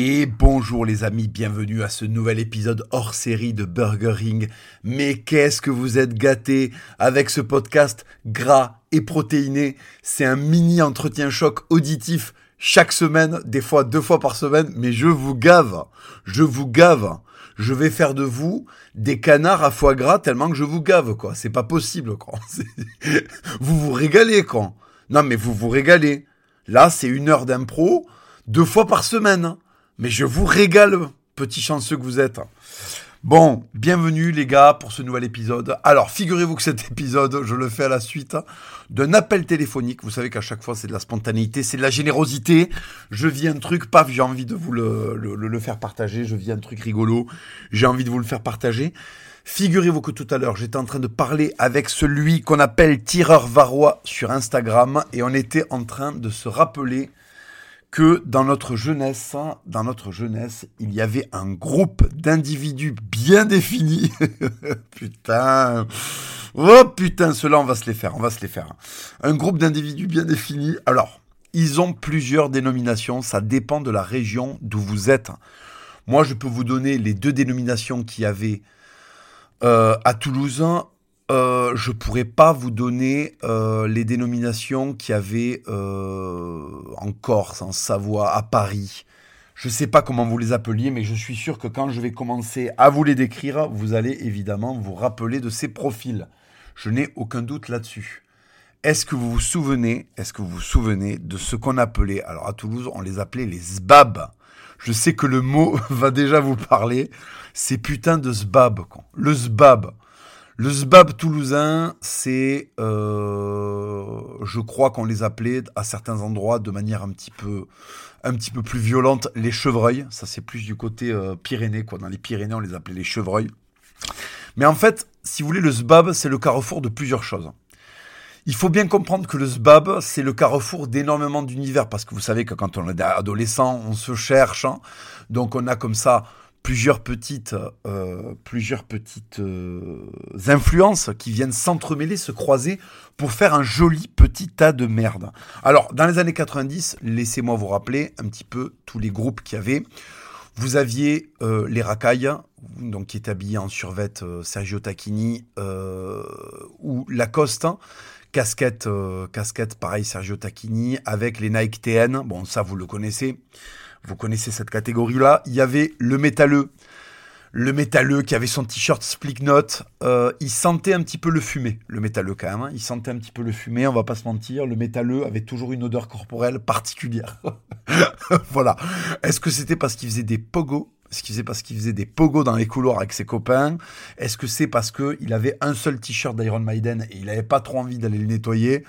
Et bonjour les amis, bienvenue à ce nouvel épisode hors série de Burger Ring. Mais qu'est-ce que vous êtes gâtés avec ce podcast gras et protéiné. C'est un mini entretien choc auditif chaque semaine, des fois deux fois par semaine, mais je vous gave. Je vous gave. Je vais faire de vous des canards à foie gras tellement que je vous gave, quoi. C'est pas possible, quoi. Vous vous régalez, quoi. Non, mais vous vous régalez. Là, c'est une heure d'impro, deux fois par semaine. Mais je vous régale, petit chanceux que vous êtes. Bon, bienvenue les gars pour ce nouvel épisode. Alors, figurez-vous que cet épisode, je le fais à la suite d'un appel téléphonique. Vous savez qu'à chaque fois, c'est de la spontanéité, c'est de la générosité. Je vis un truc, paf, j'ai envie de vous le, le, faire partager. Je vis un truc rigolo, j'ai envie de vous le faire partager. Figurez-vous que tout à l'heure, j'étais en train de parler avec celui qu'on appelle Tireur Varois sur Instagram et on était en train de se rappeler que dans notre jeunesse, dans notre jeunesse, il y avait un groupe d'individus bien définis. putain. Oh putain, cela on va se les faire, on va se les faire. Un groupe d'individus bien définis. Alors, ils ont plusieurs dénominations, ça dépend de la région d'où vous êtes. Moi, je peux vous donner les deux dénominations qu'il y avait euh, à Toulouse euh, je pourrais pas vous donner euh, les dénominations qu'il y avait euh, en Corse, en Savoie, à Paris. Je ne sais pas comment vous les appeliez, mais je suis sûr que quand je vais commencer à vous les décrire, vous allez évidemment vous rappeler de ces profils. Je n'ai aucun doute là-dessus. Est-ce que vous vous souvenez, est-ce que vous vous souvenez de ce qu'on appelait, alors à Toulouse, on les appelait les sbab. Je sais que le mot va déjà vous parler. C'est putain de sbab, le sbab. Le Zbab toulousain, c'est, euh, je crois qu'on les appelait à certains endroits de manière un petit peu, un petit peu plus violente, les chevreuils. Ça, c'est plus du côté euh, Pyrénées, quoi. Dans les Pyrénées, on les appelait les chevreuils. Mais en fait, si vous voulez, le Zbab, c'est le carrefour de plusieurs choses. Il faut bien comprendre que le Zbab, c'est le carrefour d'énormément d'univers, parce que vous savez que quand on est adolescent, on se cherche. Hein. Donc on a comme ça plusieurs petites, euh, euh, influences qui viennent s'entremêler, se croiser pour faire un joli petit tas de merde. Alors, dans les années 90, laissez-moi vous rappeler un petit peu tous les groupes qu'il y avait. Vous aviez euh, les racailles, donc qui est habillé en survêt Sergio Tacchini ou Lacoste. Casquette, casquette, pareil, Sergio Tacchini, avec les Nike TN. Bon, ça, vous le connaissez. Vous connaissez cette catégorie-là. Il y avait le métalleux. Le métalleux qui avait son t-shirt split note, euh, il sentait un petit peu le fumé, le métalleux quand même. Hein. Il sentait un petit peu le fumé, on va pas se mentir. Le métalleux avait toujours une odeur corporelle particulière. voilà. Est-ce que c'était parce qu'il faisait des pogos? Est-ce qu'il faisait parce qu'il faisait des pogos dans les couloirs avec ses copains? Est-ce que c'est parce qu'il avait un seul t-shirt d'Iron Maiden et il n'avait pas trop envie d'aller le nettoyer?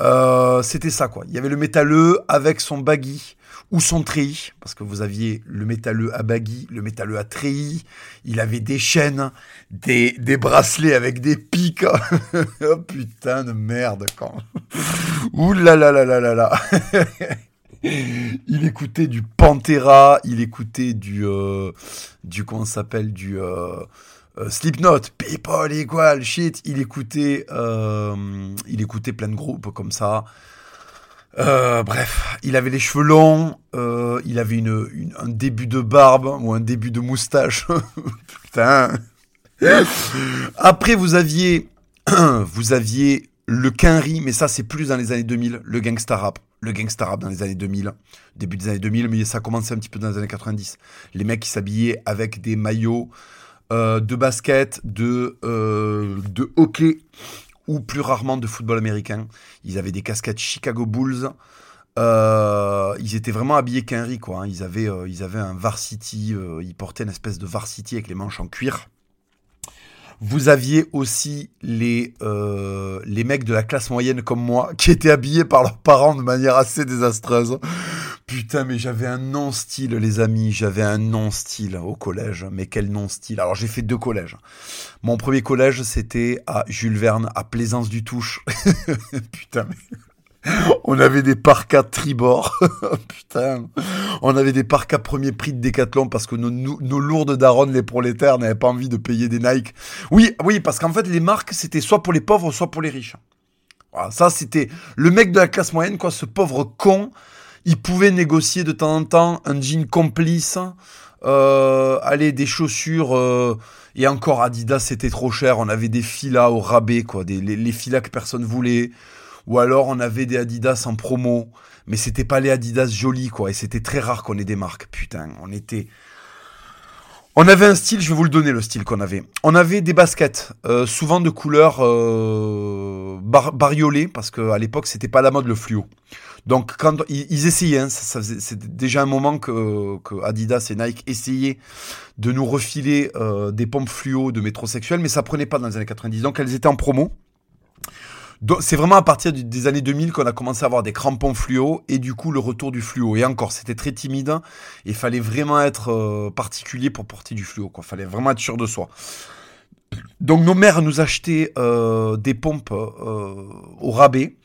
Euh, C'était ça quoi. Il y avait le métalleux avec son baggy ou son treillis, parce que vous aviez le métalleux à baggy, le métalleux à treillis, il avait des chaînes, des, bracelets avec des pics. oh putain de merde quand. Ouh là là là là là là. il écoutait du Pantera, il écoutait du euh, du comment s'appelle du euh, euh, Slipknot, People Equal Shit, il écoutait il écoutait plein de groupes comme ça. Euh, bref, il avait les cheveux longs, euh, il avait une, un début de barbe ou un début de moustache. Putain. Après, vous aviez, vous aviez le quinri, mais ça c'est plus dans les années 2000, le gangsta rap. Le gangsta rap dans les années 2000, début des années 2000, mais ça a commencé un petit peu dans les années 90. Les mecs qui s'habillaient avec des maillots euh, de basket, de, de hockey, ou plus rarement de football américain. Ils avaient des casquettes Chicago Bulls. Euh, ils étaient vraiment habillés qu'Henry, quoi. Hein. Ils, avaient, euh, ils avaient un varsity, euh, ils portaient une espèce de varsity avec les manches en cuir. Vous aviez aussi les, euh, les mecs de la classe moyenne comme moi qui étaient habillés par leurs parents de manière assez désastreuse. Putain, mais j'avais un non-style, les amis. J'avais un non-style au collège. Mais quel non-style Alors, j'ai fait deux collèges. Mon premier collège, c'était à Jules Verne, à Plaisance du Touche. Putain, mais... On avait des parkas tribord. Putain. On avait des parkas premier prix de Décathlon parce que nos, lourdes daronnes, les prolétaires, n'avaient pas envie de payer des Nike. Oui, oui, parce qu'en fait, les marques, c'était soit pour les pauvres, soit pour les riches. ça, c'était le mec de la classe moyenne, quoi, ce pauvre con Ils pouvaient négocier de temps en temps un jean complice, euh, allez, des chaussures, euh, et encore Adidas c'était trop cher, on avait des filas au rabais, quoi, les, les filas que personne voulait, ou alors on avait des Adidas en promo, mais c'était pas les Adidas jolis, quoi, et c'était très rare qu'on ait des marques, putain, on était... On avait un style, je vais vous le donner le style qu'on avait. On avait des baskets, euh, souvent de couleur euh, bar bariolée, parce qu'à l'époque c'était pas la mode le fluo. Donc quand ils, essayaient, hein, ça, c'est déjà un moment que, que, Adidas et Nike essayaient de nous refiler euh, des pompes fluo de métrosexuels, mais ça prenait pas dans les années 90. Donc elles étaient en promo. C'est vraiment à partir des années 2000 qu'on a commencé à avoir des crampons fluo et du coup le retour du fluo. Et encore, c'était très timide. Il fallait vraiment être euh, particulier pour porter du fluo. Il fallait vraiment être sûr de soi. Donc nos mères nous achetaient euh, des pompes euh, au rabais.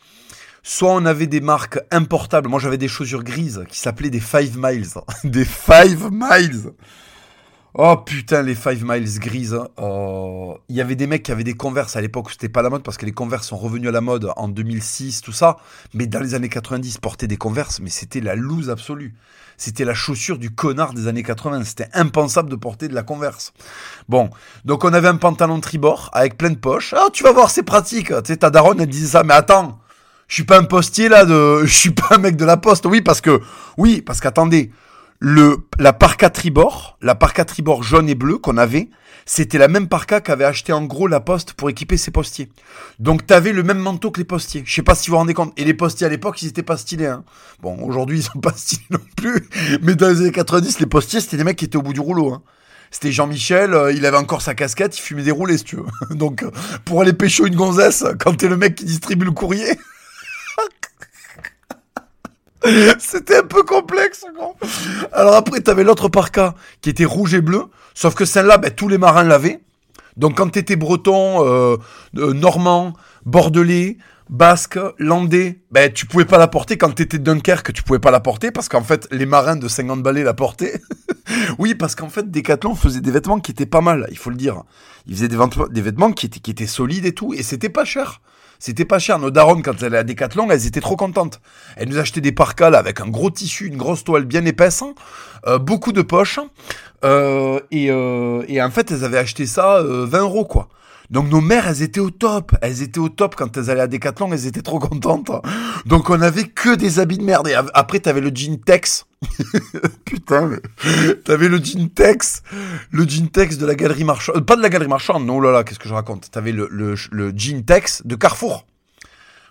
Soit on avait des marques importables. Moi j'avais des chaussures grises qui s'appelaient des 5 miles. des 5 miles. Oh putain, les 5 miles grises. Hein. Oh. Il y avait des mecs qui avaient des converses à l'époque, c'était pas la mode parce que les converses sont revenus à la mode en 2006, tout ça. Mais dans les années 90, porter des converses, mais c'était la loose absolue. C'était la chaussure du connard des années 80. C'était impensable de porter de la converse. Bon, donc on avait un pantalon tribord avec plein de poches. Ah, tu vas voir, c'est pratique. Tu sais, ta daronne, elle disait ça, mais attends. Je suis pas un postier là de, je suis pas un mec de la poste. Oui, parce que, oui, parce qu'attendez le, la parka tribord, la parka tribord jaune et bleu qu'on avait, c'était la même parka qu'avait acheté en gros la poste pour équiper ses postiers. Donc t'avais le même manteau que les postiers. Je sais pas si vous vous rendez compte. Et les postiers à l'époque, ils étaient pas stylés. Hein. Bon, aujourd'hui, ils sont pas stylés non plus. Mais dans les années 90, les postiers, c'était des mecs qui étaient au bout du rouleau. Hein. C'était Jean-Michel, euh, il avait encore sa casquette, il fumait des roulés, si tu veux. Donc, euh, pour aller pécho une gonzesse, quand t'es le mec qui distribue le courrier, C'était un peu complexe. Quoi. Alors après, t'avais l'autre parka qui était rouge et bleu. Sauf que celle-là, ben, tous les marins l'avaient. Donc quand t'étais breton, euh, euh, normand, bordelais, basque, landais, ben tu pouvais pas la porter. Quand t'étais Dunkerque, tu pouvais pas la porter parce qu'en fait les marins de 50 balais la portaient. oui, parce qu'en fait Decathlon faisait des vêtements qui étaient pas mal, il faut le dire. Ils faisaient des, des vêtements qui étaient, qui étaient solides et tout, et c'était pas cher. C'était pas cher. Nos darons, quand elles allaient à Decathlon, elles étaient trop contentes. Elles nous achetaient des parkas avec un gros tissu, une grosse toile bien épaisse, euh, beaucoup de poches. Euh, et, euh, et, en fait, elles avaient acheté ça 20 euros, quoi. Donc nos mères, elles étaient au top. Elles étaient au top quand elles allaient à Decathlon, elles étaient trop contentes. Donc on avait que des habits de merde. Et après, t'avais le jean Tex. Putain, mais... t'avais le jean Tex, le jean Tex de la galerie marchande, euh, pas de la galerie marchande, non, oh là là, qu'est-ce que je raconte? T'avais le, le, le jean Tex de Carrefour.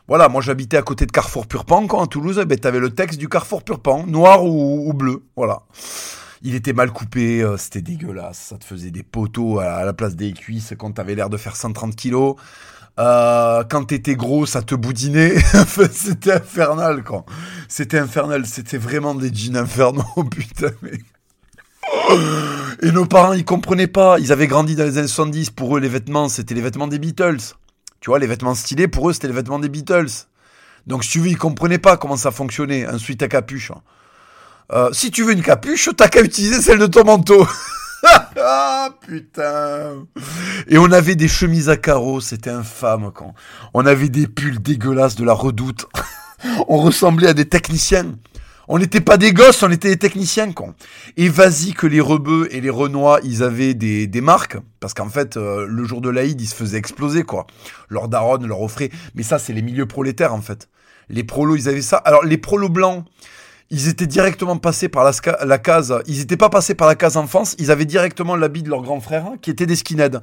Voilà, moi j'habitais à côté de Carrefour Purpan, quand à Toulouse, eh ben, t'avais le Tex du Carrefour Purpan, noir ou, ou bleu, voilà. Il était mal coupé, euh, c'était dégueulasse. Ça te faisait des poteaux à, la place des cuisses quand t'avais l'air de faire 130 kilos. Euh, quand t'étais gros, ça te boudinait. c'était infernal, quoi. C'était infernal. C'était vraiment des jeans infernaux, putain, mais... Et nos parents, ils comprenaient pas. Ils avaient grandi dans les années 70. Pour eux, les vêtements, c'était les vêtements des Beatles. Tu vois, les vêtements stylés, pour eux, c'était les vêtements des Beatles. Donc, si tu veux, ils comprenaient pas comment ça fonctionnait, un suite à capuche. Euh, si tu veux une capuche, t'as qu'à utiliser celle de ton manteau. ah putain Et on avait des chemises à carreaux, c'était infâme quand. On avait des pulls dégueulasses de la redoute. on ressemblait à des techniciens. On n'était pas des gosses, on était des techniciens, con. Et vas-y que les rebeux et les renois, ils avaient des, des marques. Parce qu'en fait, euh, le jour de l'Aïd, ils se faisaient exploser, quoi. Leur daronne leur offrait. Mais ça, c'est les milieux prolétaires, en fait. Les prolos, ils avaient ça. Alors, les prolos blancs, ils étaient directement passés par la, la case, ils n'étaient pas passés par la case enfance, ils avaient directement l'habit de leur grand frère, qui était des skinheads.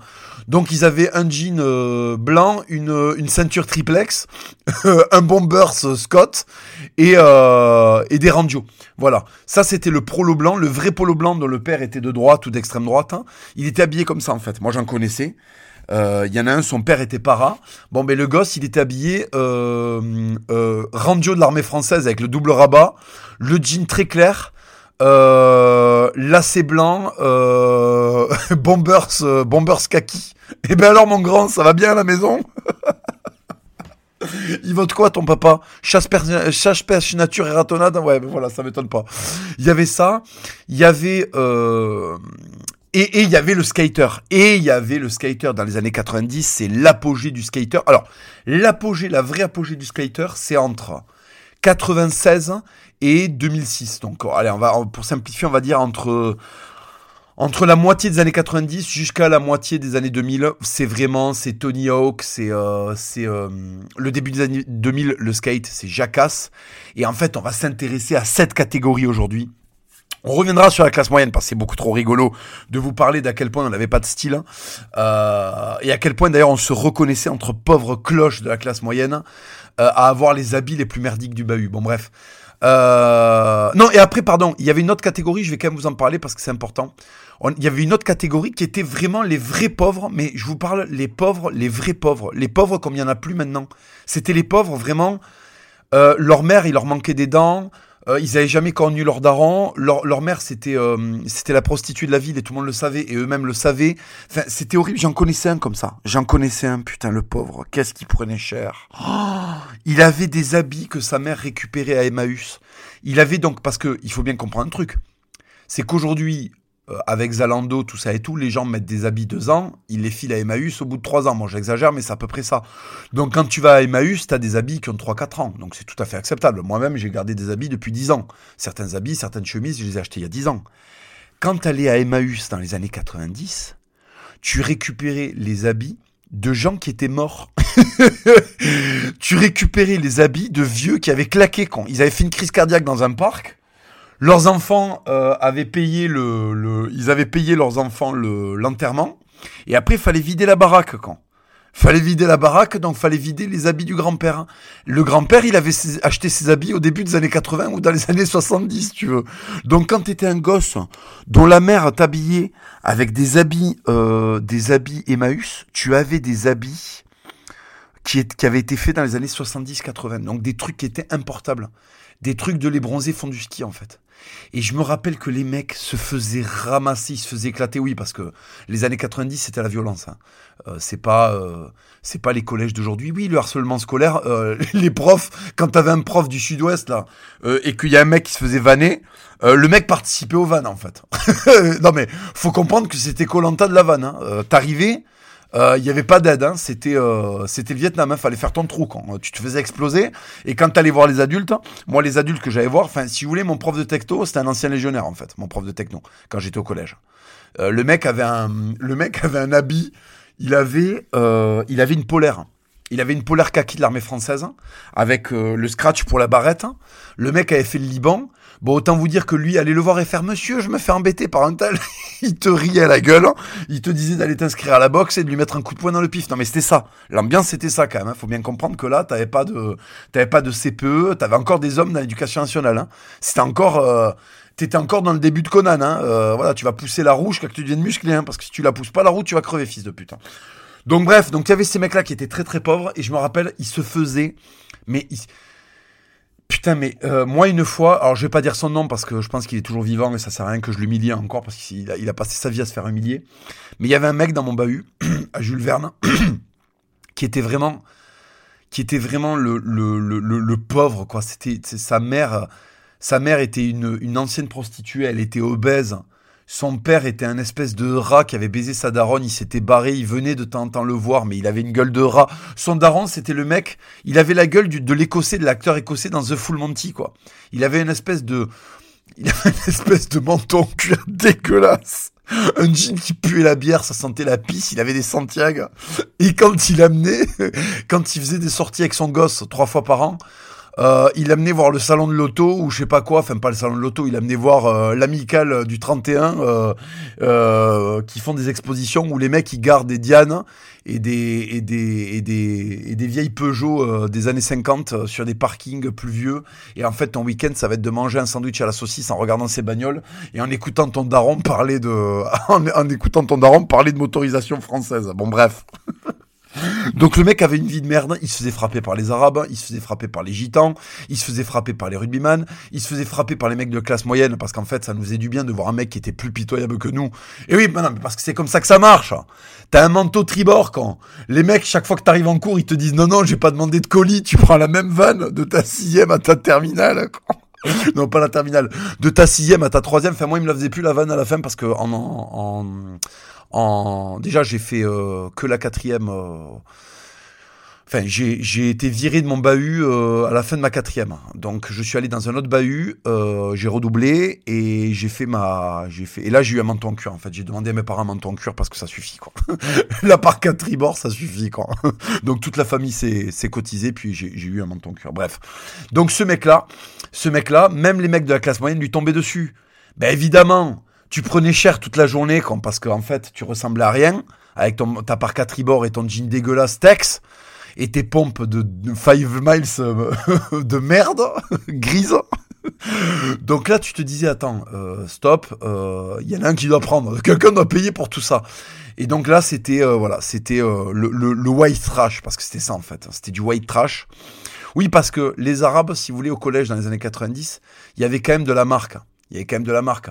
Donc ils avaient un jean euh, blanc, une, une ceinture triplex, un bombers Scott et, euh, et des randios. Voilà, ça c'était le polo blanc, le vrai polo blanc dont le père était de droite ou d'extrême droite. Hein. Il était habillé comme ça en fait, moi j'en connaissais. Euh, il y en a un, son père était para. Bon, mais le gosse, il était habillé euh, euh, randio de l'armée française avec le double rabat, le jean très clair, euh, lacet blanc, euh, bombers, euh, bombers kaki. Eh ben alors, mon grand, ça va bien à la maison? Il vote quoi ton papa? Chasse, chasse pêche nature et ratonnade? Ouais, ben voilà, ça m'étonne pas. Il y avait ça. Il y avait euh, et il y avait le skater. Et il y avait le skater dans les années 90, c'est l'apogée du skater. Alors, l'apogée, la vraie apogée du skater, c'est entre 96 et 2006. Donc, allez, on va, pour simplifier, on va dire entre, entre la moitié des années 90 jusqu'à la moitié des années 2000, c'est vraiment, c'est Tony Hawk, c'est euh, euh, le début des années 2000, le skate, c'est Jackass. Et en fait, on va s'intéresser à cette catégorie aujourd'hui. On reviendra sur la classe moyenne parce que c'est beaucoup trop rigolo de vous parler d'à quel point on n'avait pas de style hein. euh, et à quel point d'ailleurs on se reconnaissait entre pauvres cloches de la classe moyenne à avoir les habits les plus merdiques du bahut. Bon bref. non et après pardon, il y avait une autre catégorie, je vais quand même vous en parler parce que c'est important il y avait une autre catégorie qui était vraiment les vrais pauvres, mais je vous parle les pauvres, les vrais pauvres, les pauvres comme il n'y en a plus maintenant. C'était les pauvres vraiment, euh, leur mère, il leur manquait des dents, euh, ils n'avaient jamais connu leur daron, leur, leur mère c'était euh, c'était la prostituée de la ville et tout le monde le savait et eux-mêmes le savaient. Enfin, c'était horrible, j'en connaissais un comme ça. J'en connaissais un, putain le pauvre, qu'est-ce qu'il prenait cher. Oh, il avait des habits que sa mère récupérait à Emmaüs. Il avait donc parce que il faut bien comprendre un truc. C'est qu'aujourd'hui, euh, avec Zalando, tout ça et tout, les gens mettent des habits deux ans, ils les filent à Emmaüs au bout de trois ans. Moi, j'exagère, mais c'est à peu près ça. Donc, quand tu vas à Emmaüs, tu as des habits qui ont 3-4 ans. Donc, c'est tout à fait acceptable. Moi-même, j'ai gardé des habits depuis 10 ans. Certains habits, certaines chemises, je les ai achetés il y a 10 ans. Quand tu allais à Emmaüs dans les années 90, tu récupérais les habits de gens qui étaient morts. tu récupérais les habits de vieux qui avaient claqué quand ils avaient fait une crise cardiaque dans un parc leurs enfants euh, avaient payé le, le, ils avaient payé leurs enfants le l'enterrement. Et après, il fallait vider la baraque quand. Fallait vider la baraque, donc fallait vider les habits du grand-père. Le grand-père, il avait acheté ses habits au début des années 80 ou dans les années 70, tu veux. Donc quand t'étais un gosse dont la mère t'habillait avec des habits, euh, des habits Emmaüs, tu avais des habits qui, qui avaient été faits dans les années 70-80. Donc des trucs qui étaient importables. Des trucs de les bronzés font du ski en fait. Et je me rappelle que les mecs se faisaient ramasser, ils se faisaient éclater. Oui, parce que les années 90, c'était la violence. Hein. Euh, c'est pas, euh, c'est pas les collèges d'aujourd'hui. Oui, le harcèlement scolaire, euh, les profs, quand t'avais un prof du Sud-Ouest là, et qu'il y a un mec qui se faisait vanner, le mec participait au van en fait. non mais faut comprendre que c'était Colanta de la vanne. Hein. T'arrivais, il n'y avait pas d'aide, hein. c'était c'était le Vietnam, il fallait faire ton trou quand tu te faisais exploser. Et quand tu allais voir les adultes, moi les adultes que j'allais voir, enfin si vous voulez, mon prof de texto, c'était un ancien légionnaire en fait, mon prof de techno, quand j'étais au collège. le mec avait un le mec avait un habit, il avait il avait une polaire. Il avait une polaire kaki de l'armée française avec le scratch pour la barrette. Le mec avait fait le Liban. Bon, autant vous dire que lui, allait le voir et faire Monsieur, je me fais embêter par un tel. il te riait à la gueule. Il te disait d'aller t'inscrire à la boxe et de lui mettre un coup de poing dans le pif. Non, mais c'était ça. L'ambiance, c'était ça quand même. Hein. Faut bien comprendre que là, t'avais pas de, t'avais pas de CPE. T'avais encore des hommes dans l'éducation nationale. Hein. C'était encore, euh, t'étais encore dans le début de Conan. Hein. Euh, voilà, tu vas pousser la roue jusqu'à que tu deviennes musclé. Hein, parce que si tu la pousses pas la roue, tu vas crever, fils de putain. Donc bref, donc il y avait ces mecs-là qui étaient très très pauvres et je me rappelle, ils se faisaient, mais ils, Putain, mais euh, moi une fois, alors je vais pas dire son nom parce que je pense qu'il est toujours vivant et ça sert à rien que je l'humilie encore parce qu'il a, passé sa vie à se faire humilier. Mais il y avait un mec dans mon bahut, à Jules Verne, qui était vraiment, qui était vraiment le, le, le, le pauvre quoi. C'était sa mère, sa mère était une, une ancienne prostituée, elle était obèse. Son père était un espèce de rat qui avait baisé sa daronne, il s'était barré, il venait de temps en temps le voir, mais il avait une gueule de rat. Son daron, c'était le mec, il avait la gueule de l'écossais, de l'acteur écossais dans The Full Monty, quoi. Il avait une espèce de, il avait une espèce de menton cuir dégueulasse. Un jean qui puait la bière, ça sentait la pisse, il avait des Santiago. Et quand il amenait, quand il faisait des sorties avec son gosse trois fois par an, euh, il amené voir le salon de l'auto ou je sais pas quoi, enfin pas le salon de l'auto, il amené voir euh, l'amicale du 31 euh, euh, qui font des expositions où les mecs ils gardent des Diane et des et des et des, et des vieilles Peugeot euh, des années 50 sur des parkings pluvieux et en fait ton week-end ça va être de manger un sandwich à la saucisse en regardant ces bagnoles et en écoutant ton daron parler de en, en écoutant ton daron parler de motorisation française. Bon bref. Donc le mec avait une vie de merde, il se faisait frapper par les Arabes, il se faisait frapper par les Gitans, il se faisait frapper par les rugbyman, il se faisait frapper par les mecs de classe moyenne, parce qu'en fait ça nous faisait du bien de voir un mec qui était plus pitoyable que nous. Et oui, mais parce que c'est comme ça que ça marche. T'as un manteau tribord quand les mecs, chaque fois que t'arrives en cours, ils te disent non, non, j'ai pas demandé de colis, tu prends la même vanne de ta sixième à ta terminale. non, pas la terminale. De ta sixième à ta troisième. Enfin, moi, il me la faisait plus la vanne à la fin parce que en, en déjà, j'ai fait euh, que la quatrième. Euh, Enfin, j'ai été viré de mon bahut euh, à la fin de ma quatrième. Donc, je suis allé dans un autre bahut, euh, j'ai redoublé et j'ai fait ma, j'ai fait. Et là, j'ai eu un menton en cuir. En fait, j'ai demandé à mes parents un menton en cuir parce que ça suffit quoi. la par quatre tribord, ça suffit quoi. Donc toute la famille s'est cotisée, puis j'ai eu un menton en cuir. Bref. Donc ce mec-là, ce mec-là, même les mecs de la classe moyenne lui tombaient dessus. Ben évidemment, tu prenais cher toute la journée, quoi, parce qu'en fait, tu ressemblais à rien avec ton, ta par quatre tribord et ton jean dégueulasse Tex et tes pompes de, 5 miles euh, de merde, grise. Donc là, tu te disais, attends, euh, stop, il euh, y en a un qui doit prendre, quelqu'un doit payer pour tout ça. Et donc là, c'était voilà, c'était le, le, white trash, parce que c'était ça en fait, c'était du white trash. Oui, parce que les Arabes, si vous voulez, au collège dans les années 90, il y avait quand même de la marque. Il y avait quand même de la marque.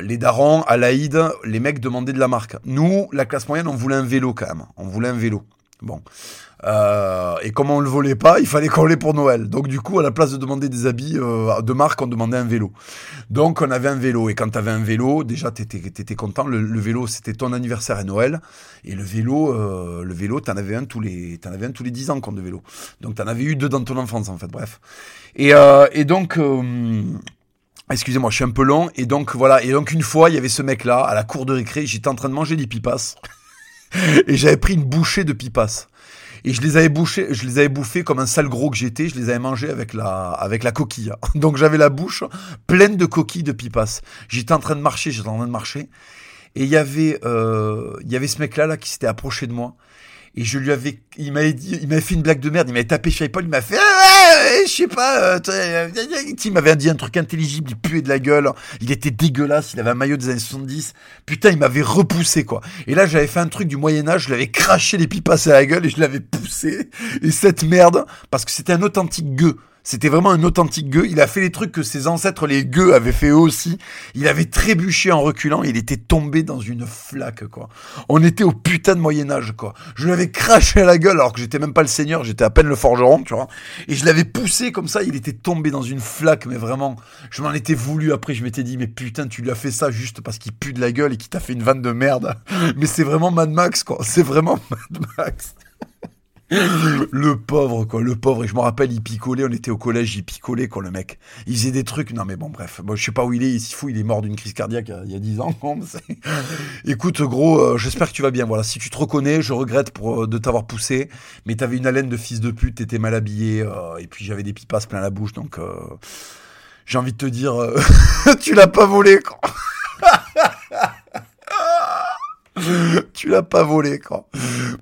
Les darons, à l'Aïd, les mecs demandaient de la marque. Nous, la classe moyenne, on voulait un vélo quand même. On voulait un vélo. Bon. Euh, et comme on le volait pas, il fallait coller pour Noël. Donc du coup, à la place de demander des habits euh, de marque, on demandait un vélo. Donc on avait un vélo. Et quand tu avais un vélo, déjà tu étais, content. Le, vélo, c'était ton anniversaire à Noël. Et le vélo, euh, le vélo, t'en avais un tous les, t'en avais un tous les 10 ans quand de vélo. Donc t'en avais eu deux dans ton enfance en fait. Bref. Et, et donc. Excusez-moi, je suis un peu long. Et donc voilà. Et donc une fois, il y avait ce mec-là à la cour de récré. J'étais en train de manger des pipas et j'avais pris une bouchée de pipas et je les avais bouchés, je les avais bouffés comme un sale gros que j'étais, je les avais mangés avec la, avec la coquille. Donc j'avais la bouche pleine de coquilles de pipas. J'étais en train de marcher, j'étais en train de marcher, et il y avait, euh, il y avait ce mec-là là qui s'était approché de moi et je lui avais, il m'avait fait une blague de merde, il m'avait tapé sur l'épaule, il m'a fait, ah, je sais pas, euh, il m'avait dit un truc intelligible, il puait de la gueule, il était dégueulasse, il avait un maillot des années 70, putain, il m'avait repoussé, quoi. Et là, j'avais fait un truc du Moyen-Âge, je l'avais craché les pipasses à la gueule et je l'avais poussé. Et cette merde, parce que c'était un authentique gueux. C'était vraiment un authentique gueux. Il a fait les trucs que ses ancêtres, les gueux, avaient fait eux aussi. Il avait trébuché en reculant. Il était tombé dans une flaque, quoi. On était au putain de Moyen-Âge, quoi. Je l'avais craché à la gueule alors que j'étais même pas le seigneur, j'étais à peine le forgeron, tu vois. Et je l'avais poussé comme ça. Il était tombé dans une flaque, mais vraiment, je m'en étais voulu. Après, je m'étais dit, mais putain, tu lui as fait ça juste parce qu'il pue de la gueule et qu'il t'a fait une vanne de merde. Mais c'est vraiment Mad Max, quoi. C'est vraiment Mad Max. le pauvre, quoi, le pauvre. Et je me rappelle, il picolait, on était au collège, il picolait, quoi, le mec. Il faisait des trucs. Non, mais bon, bref. Bon, je sais pas où il est, il s'y fout, il est mort d'une crise cardiaque il y a 10 ans. Écoute, gros, euh, j'espère que tu vas bien. Voilà, si tu te reconnais, je regrette euh, de t'avoir poussé, mais t'avais une haleine de fils de pute, t'étais mal habillé, euh, et puis j'avais des pipas plein la bouche, donc j'ai envie de te dire, tu l'as pas volé, quoi. tu l'as pas volé, quoi.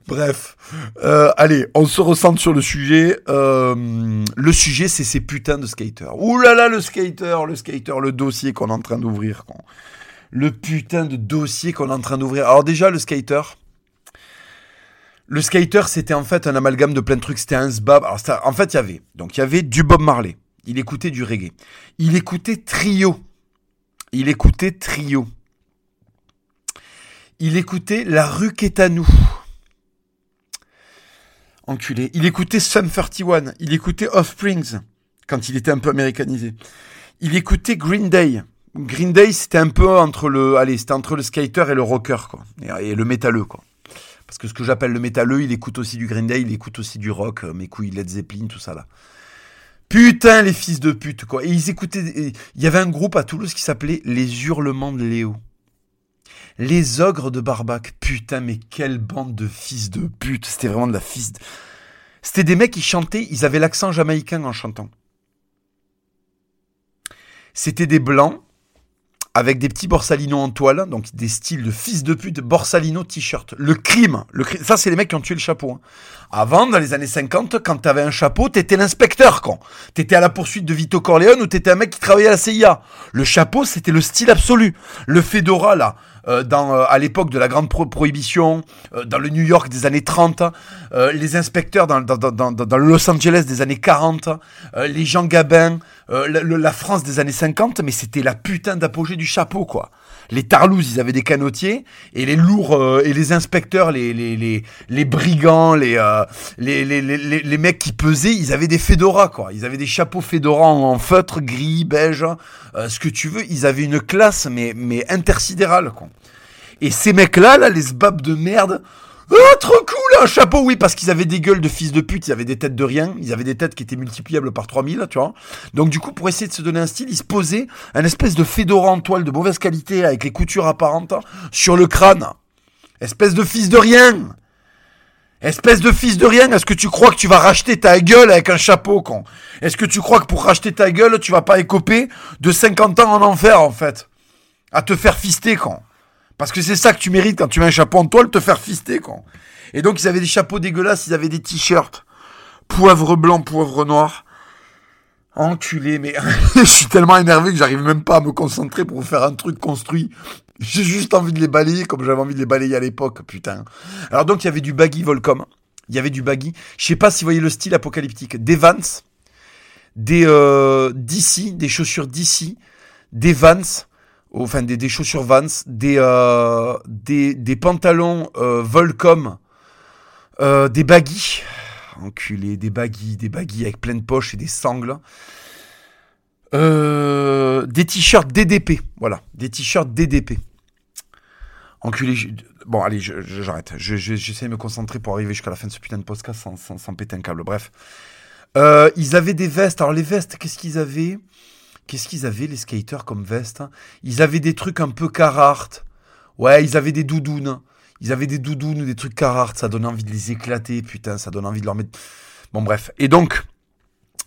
Bref. Euh, allez, on se ressente sur le sujet. Euh, le sujet, c'est ces putains de skaters. Ouh là là, le skater, le skater, le dossier qu'on est en train d'ouvrir. Le putain de dossier qu'on est en train d'ouvrir. Alors déjà, le skater. Le skater, c'était en fait un amalgame de plein de trucs. C'était un sbab. En fait, il y avait. Donc, il y avait du Bob Marley. Il écoutait du reggae. Il écoutait Trio. Il écoutait Trio. Il écoutait La rue qui est à nous. Enculé. Il écoutait Sum 31. Il écoutait Offsprings. Quand il était un peu américanisé. Il écoutait Green Day. Green Day, c'était un peu entre le, allez, c'était entre le skater et le rocker, quoi. Et, le métalleux, quoi. Parce que ce que j'appelle le métalleux, il écoute aussi du Green Day, il écoute aussi du rock, euh, mes couilles, Led Zeppelin, tout ça, là. Putain, les fils de pute, quoi. Et ils écoutaient, il y avait un groupe à Toulouse qui s'appelait Les Hurlements de Léo. Les ogres de Barbac. Putain, mais quelle bande de fils de pute. C'était vraiment de la fils. De... C'était des mecs qui chantaient, ils avaient l'accent jamaïcain en chantant. C'était des blancs avec des petits Borsalino en toile, donc des styles de fils de pute, Borsalino t-shirt. Le crime, le crime, ça c'est les mecs qui ont tué le chapeau. Hein. Avant, dans les années 50, quand t'avais un chapeau, t'étais l'inspecteur, quand. T'étais à la poursuite de Vito Corleone ou t'étais un mec qui travaillait à la CIA. Le chapeau, c'était le style absolu. Le fedora, là, euh, euh, à l'époque de la grande prohibition, euh, dans le New York des années 30, les inspecteurs dans, le Los Angeles des années 40, les Jean Gabin, la France des années 50, mais c'était la putain d'apogée du chapeau, quoi les Tarlouses, ils avaient des canotiers, et les lourds, euh, et les inspecteurs, les, les, les, les brigands, les, euh, les, les, les, mecs qui pesaient, ils avaient des fedoras, quoi. Ils avaient des chapeaux fedora en, feutre, gris, beige, euh, ce que tu veux. Ils avaient une classe, mais, mais intersidérale, quoi. Et ces mecs-là, là, les sbabs de merde, Oh, trop cool, un chapeau, oui, parce qu'ils avaient des gueules de fils de pute, ils avaient des têtes de rien, ils avaient des têtes qui étaient multipliables par 3000, tu vois. Donc du coup, pour essayer de se donner un style, ils se posaient un espèce de fedora en toile de mauvaise qualité avec les coutures apparentes sur le crâne. Espèce de fils de rien. Espèce de fils de rien, est-ce que tu crois que tu vas racheter ta gueule avec un chapeau, con? Est-ce que tu crois que pour racheter ta gueule, tu vas pas écoper de 50 ans en enfer, en fait? À te faire fister, con Parce que c'est ça que tu mérites quand tu mets un chapeau en toile, te faire fister, con Et donc, ils avaient des chapeaux dégueulasses, ils avaient des t-shirts. Poivre blanc, poivre noir. Enculé, mais je suis tellement énervé que j'arrive même pas à me concentrer pour faire un truc construit. J'ai juste envie de les balayer comme j'avais envie de les balayer à l'époque, putain. Alors donc il y avait du baggy Volcom, il y avait du baggy. Je sais pas si vous voyez le style apocalyptique. Des Vans, des euh, DC, des chaussures DC, des Vans, enfin des, des chaussures Vans, des, euh, des, pantalons euh, Volcom, euh, des baggy, enculé, des baggy, des baggy avec plein de poches et des sangles. Des t-shirts DDP, voilà, des t-shirts DDP. Enculé. Bon, allez, j'arrête. Je, J'essaie de me concentrer pour arriver jusqu'à la fin de ce putain de podcast sans, sans, péter un câble. Bref. Ils avaient des vestes. Alors, les vestes, qu'est-ce qu'ils avaient? Qu'est-ce qu'ils avaient, les skaters, comme vestes Ils avaient des trucs un peu Carhartt. Ouais, ils avaient des doudounes. Ils avaient des doudounes, des trucs Carhartt. Ça donnait envie de les éclater, putain. Ça donne envie de leur mettre. Bon, bref. Et donc,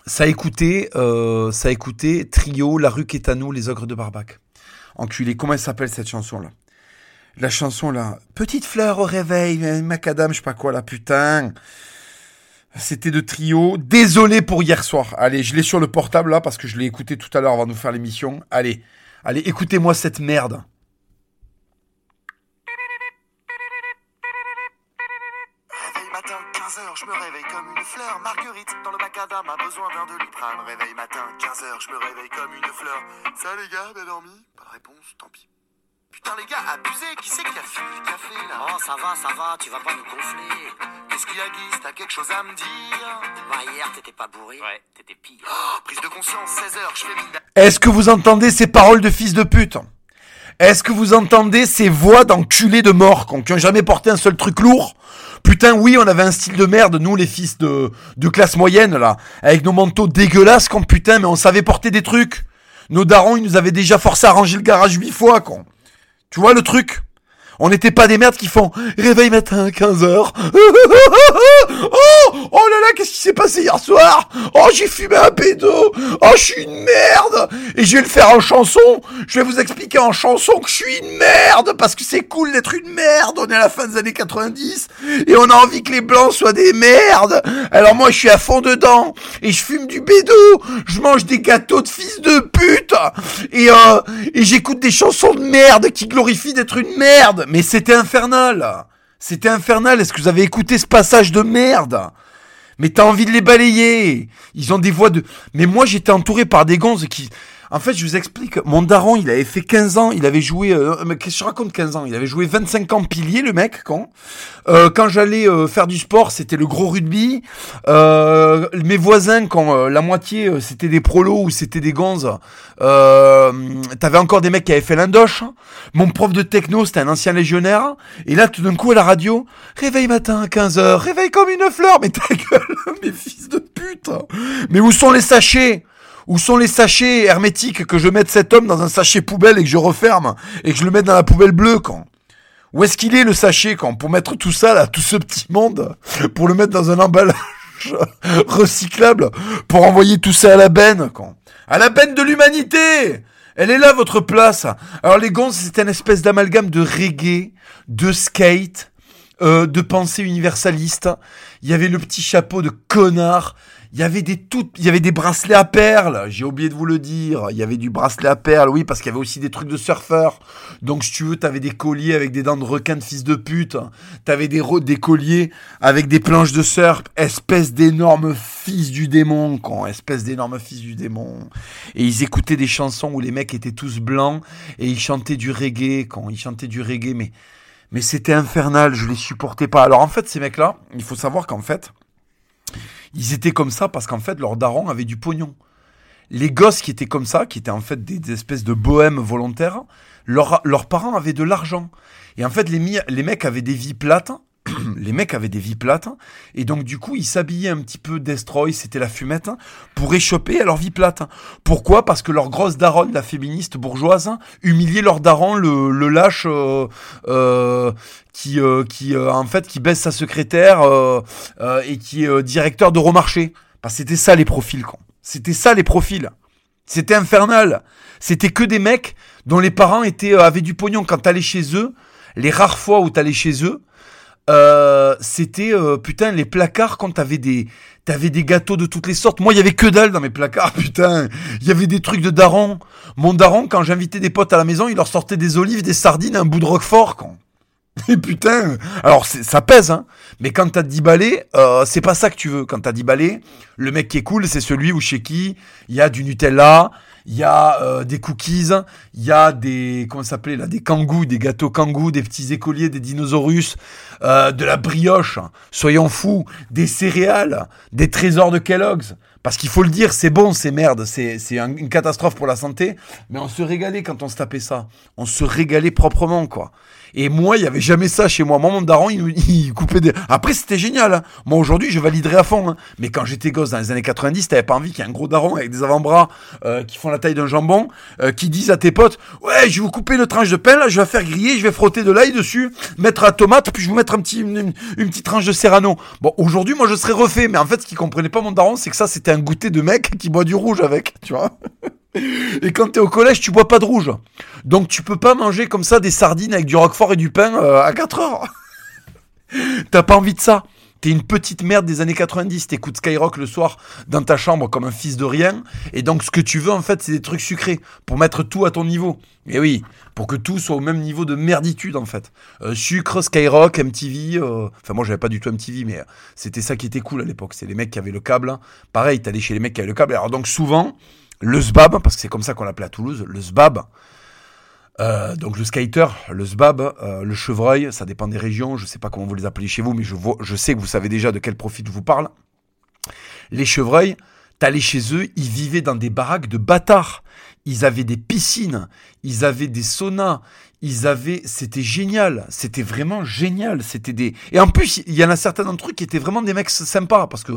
ça écoutait, euh, ça écoutait Trio, La rue Quétano, Les Ogres de Barbac. Enculé, comment elle s'appelle cette chanson-là? La chanson là, Petite fleur au réveil, macadam, je sais pas quoi là, putain. C'était de trio. Désolé pour hier soir. Allez, je l'ai sur le portable là parce que je l'ai écouté tout à l'heure avant de faire l'émission. Allez, allez, écoutez-moi cette merde. Réveil matin, 15h, je me réveille comme une fleur. Marguerite, dans le macadam, a besoin d'un doliprane. Réveil matin, 15h, je me réveille comme une fleur. Ça les gars, bien dormi? Pas de réponse, tant pis. Putain les gars, abusé, qui c'est qui a fini Oh ça va, ça va, tu vas pas nous gonfler. Qu'est-ce qu'il y a Guy T'as quelque chose à me dire Bah hier t'étais pas bourré. Ouais, t'étais pire. Oh, prise de conscience, 16h, je fais mine Est-ce que vous entendez ces paroles de fils de pute? Est-ce que vous entendez ces voix d'enculés de mort qui ont jamais porté un seul truc lourd? Putain, oui, on avait un style de merde, nous, les fils de, de classe moyenne, là. Avec nos manteaux dégueulasses, con, putain, mais on savait porter des trucs. Nos darons, ils nous avaient déjà forcé à ranger le garage huit fois, con. Tu vois le truc? On n'était pas des merdes qui font réveil matin 15h. oh, oh là là, qu'est-ce qui s'est passé hier soir? Oh, j'ai fumé un pédo. Oh, je suis une merde. Et je vais le faire en chanson. Je vais vous expliquer en chanson que je suis une merde parce que c'est cool d'être une merde. On est à la fin des années 90 et on a envie que les blancs soient des merdes. Alors moi, je suis à fond dedans et je fume du bédo. Je mange des gâteaux de fils de pute et euh, et j'écoute des chansons de merde qui glorifient d'être une merde mais c'était infernal. C'était infernal. Est-ce que vous avez écouté ce passage de merde? Mais t'as envie de les balayer. Ils ont des voix de. Mais moi, j'étais entouré par des gonzes qui. En fait, je vous explique. Mon daron, il avait fait 15 ans. Il avait joué. Euh, mais qu'est-ce que je raconte 15 ans? Il avait joué 25 ans pilier, le mec, quand. Euh, quand j'allais euh, faire du sport, c'était le gros rugby. Euh, mes voisins, quand euh, la moitié c'était des prolos ou c'était des gonzes, t'avais encore des mecs qui avaient fait l'indoche. Mon prof de techno, c'était un ancien légionnaire. Et là, tout d'un coup, à la radio, réveil matin à 15h, réveil comme une fleur. Mais ta gueule, mes fils de pute. Mais où sont les sachets? Où sont les sachets hermétiques que je mette cet homme dans un sachet poubelle et que je referme et que je le mette dans la poubelle bleue quand? Où est-ce qu'il est le sachet quand? Pour mettre tout ça là, tout ce petit monde, pour le mettre dans un emballage recyclable, pour envoyer tout ça à la benne quand? À la benne de l'humanité elle est là votre place. Alors les gonzes, c'est une espèce d'amalgame de reggae, de skate, euh, de pensée universaliste. Il y avait le petit chapeau de connard il y avait des toutes, il y avait des bracelets à perles. J'ai oublié de vous le dire. Il y avait du bracelet à perles, oui, parce qu'il y avait aussi des trucs de surfeurs. Donc, si tu veux, t'avais des colliers avec des dents de requin de fils de pute. T'avais des, des colliers avec des planches de surf. Espèce d'énorme fils du démon, con. Espèce d'énorme fils du démon. Et ils écoutaient des chansons où les mecs étaient tous blancs et ils chantaient du reggae, quand ils chantaient du reggae, mais, mais c'était infernal. Je les supportais pas. Alors, en fait, ces mecs-là, il faut savoir qu'en fait, ils étaient comme ça parce qu'en fait, leurs darons avaient du pognon. Les gosses qui étaient comme ça, qui étaient en fait des, espèces de bohèmes volontaires, leurs parents avaient de l'argent. Et en fait, les, les mecs avaient des vies plates les mecs avaient des vies plates et donc du coup ils s'habillaient un petit peu destroy, c'était la fumette pour échapper à leur vie plate. Pourquoi? Parce que leur grosse daronne, la féministe bourgeoise, humiliait leur daron, le, le lâche euh, euh, qui, euh, qui en fait qui baisse sa secrétaire et qui est directeur de remarché. Parce que c'était ça les profils, quoi. C'était ça les profils. C'était infernal. C'était que des mecs dont les parents étaient avaient du pognon quand t'allais chez eux. Les rares fois où t'allais chez eux, euh, c'était euh, putain les placards quand t'avais des t'avais des gâteaux de toutes les sortes. Moi, il y avait que dalle dans mes placards, putain. Il y avait des trucs de daron. Mon daron, quand j'invitais des potes à la maison, il leur sortait des olives, des sardines, un bout de roquefort, quand. Et putain, alors ça pèse, hein. Mais quand t'as 10 balais, euh, c'est pas ça que tu veux. Quand t'as 10 balais, le mec qui est cool, c'est celui où chez qui il y a du Nutella, il y a euh, des cookies, il y a des comment s'appelait là, des kangous, des gâteaux kangous, des petits écoliers, des dinosaures, euh, de la brioche, soyons fous, des céréales, des trésors de Kellogg's. Parce qu'il faut le dire, c'est bon, c'est merde, c'est une catastrophe pour la santé, mais on se régalait quand on se tapait ça. On se régalait proprement, quoi. Et moi, il y avait jamais ça chez moi. Moi, mon daron, il, il coupait des... Après, c'était génial. Hein. Moi, aujourd'hui, je validerais à fond. Hein. Mais quand j'étais gosse dans les années 90, t'avais pas envie qu'il y ait un gros daron avec des avant-bras euh, qui font la taille d'un jambon, euh, qui disent à tes potes, ouais, je vais vous couper une tranche de pain, là, je vais faire griller, je vais frotter de l'ail dessus, mettre la tomate, puis je vais vous mettre un petit, une, petite tranche de serrano. Bon, aujourd'hui, moi, je serais refait. Mais en fait, ce qui comprenait pas mon daron, c'est que ça, c'était un goûter de mec qui boit du rouge avec, tu vois. Et quand t'es au collège, tu bois pas de rouge. Donc tu peux pas manger comme ça des sardines avec du roquefort et du pain euh, à 4 heures. T'as pas envie de ça. T'es une petite merde des années 90. T'écoutes Skyrock le soir dans ta chambre comme un fils de rien. Et donc ce que tu veux en fait, c'est des trucs sucrés pour mettre tout à ton niveau. Et oui, pour que tout soit au même niveau de merditude en fait. Euh, sucre, Skyrock, MTV. Euh, enfin moi j'avais pas du tout MTV, mais c'était ça qui était cool à l'époque. C'est les mecs qui avaient le câble. Pareil, t'allais chez les mecs qui avaient le câble. Alors donc souvent le SBAB, parce que c'est comme ça qu'on l'appelait à Toulouse, le SBAB. Euh, donc le skater, le SBAB, euh, le chevreuil, ça dépend des régions, je sais pas comment vous les appelez chez vous, mais je, je sais que vous savez déjà de quel profit je vous parle. Les chevreuils, t'allais chez eux, ils vivaient dans des baraques de bâtards. Ils avaient des piscines, ils avaient des saunas, ils avaient, c'était génial, c'était vraiment génial, c'était des, et en plus, il y en a certains d'entre eux qui étaient vraiment des mecs sympas, parce que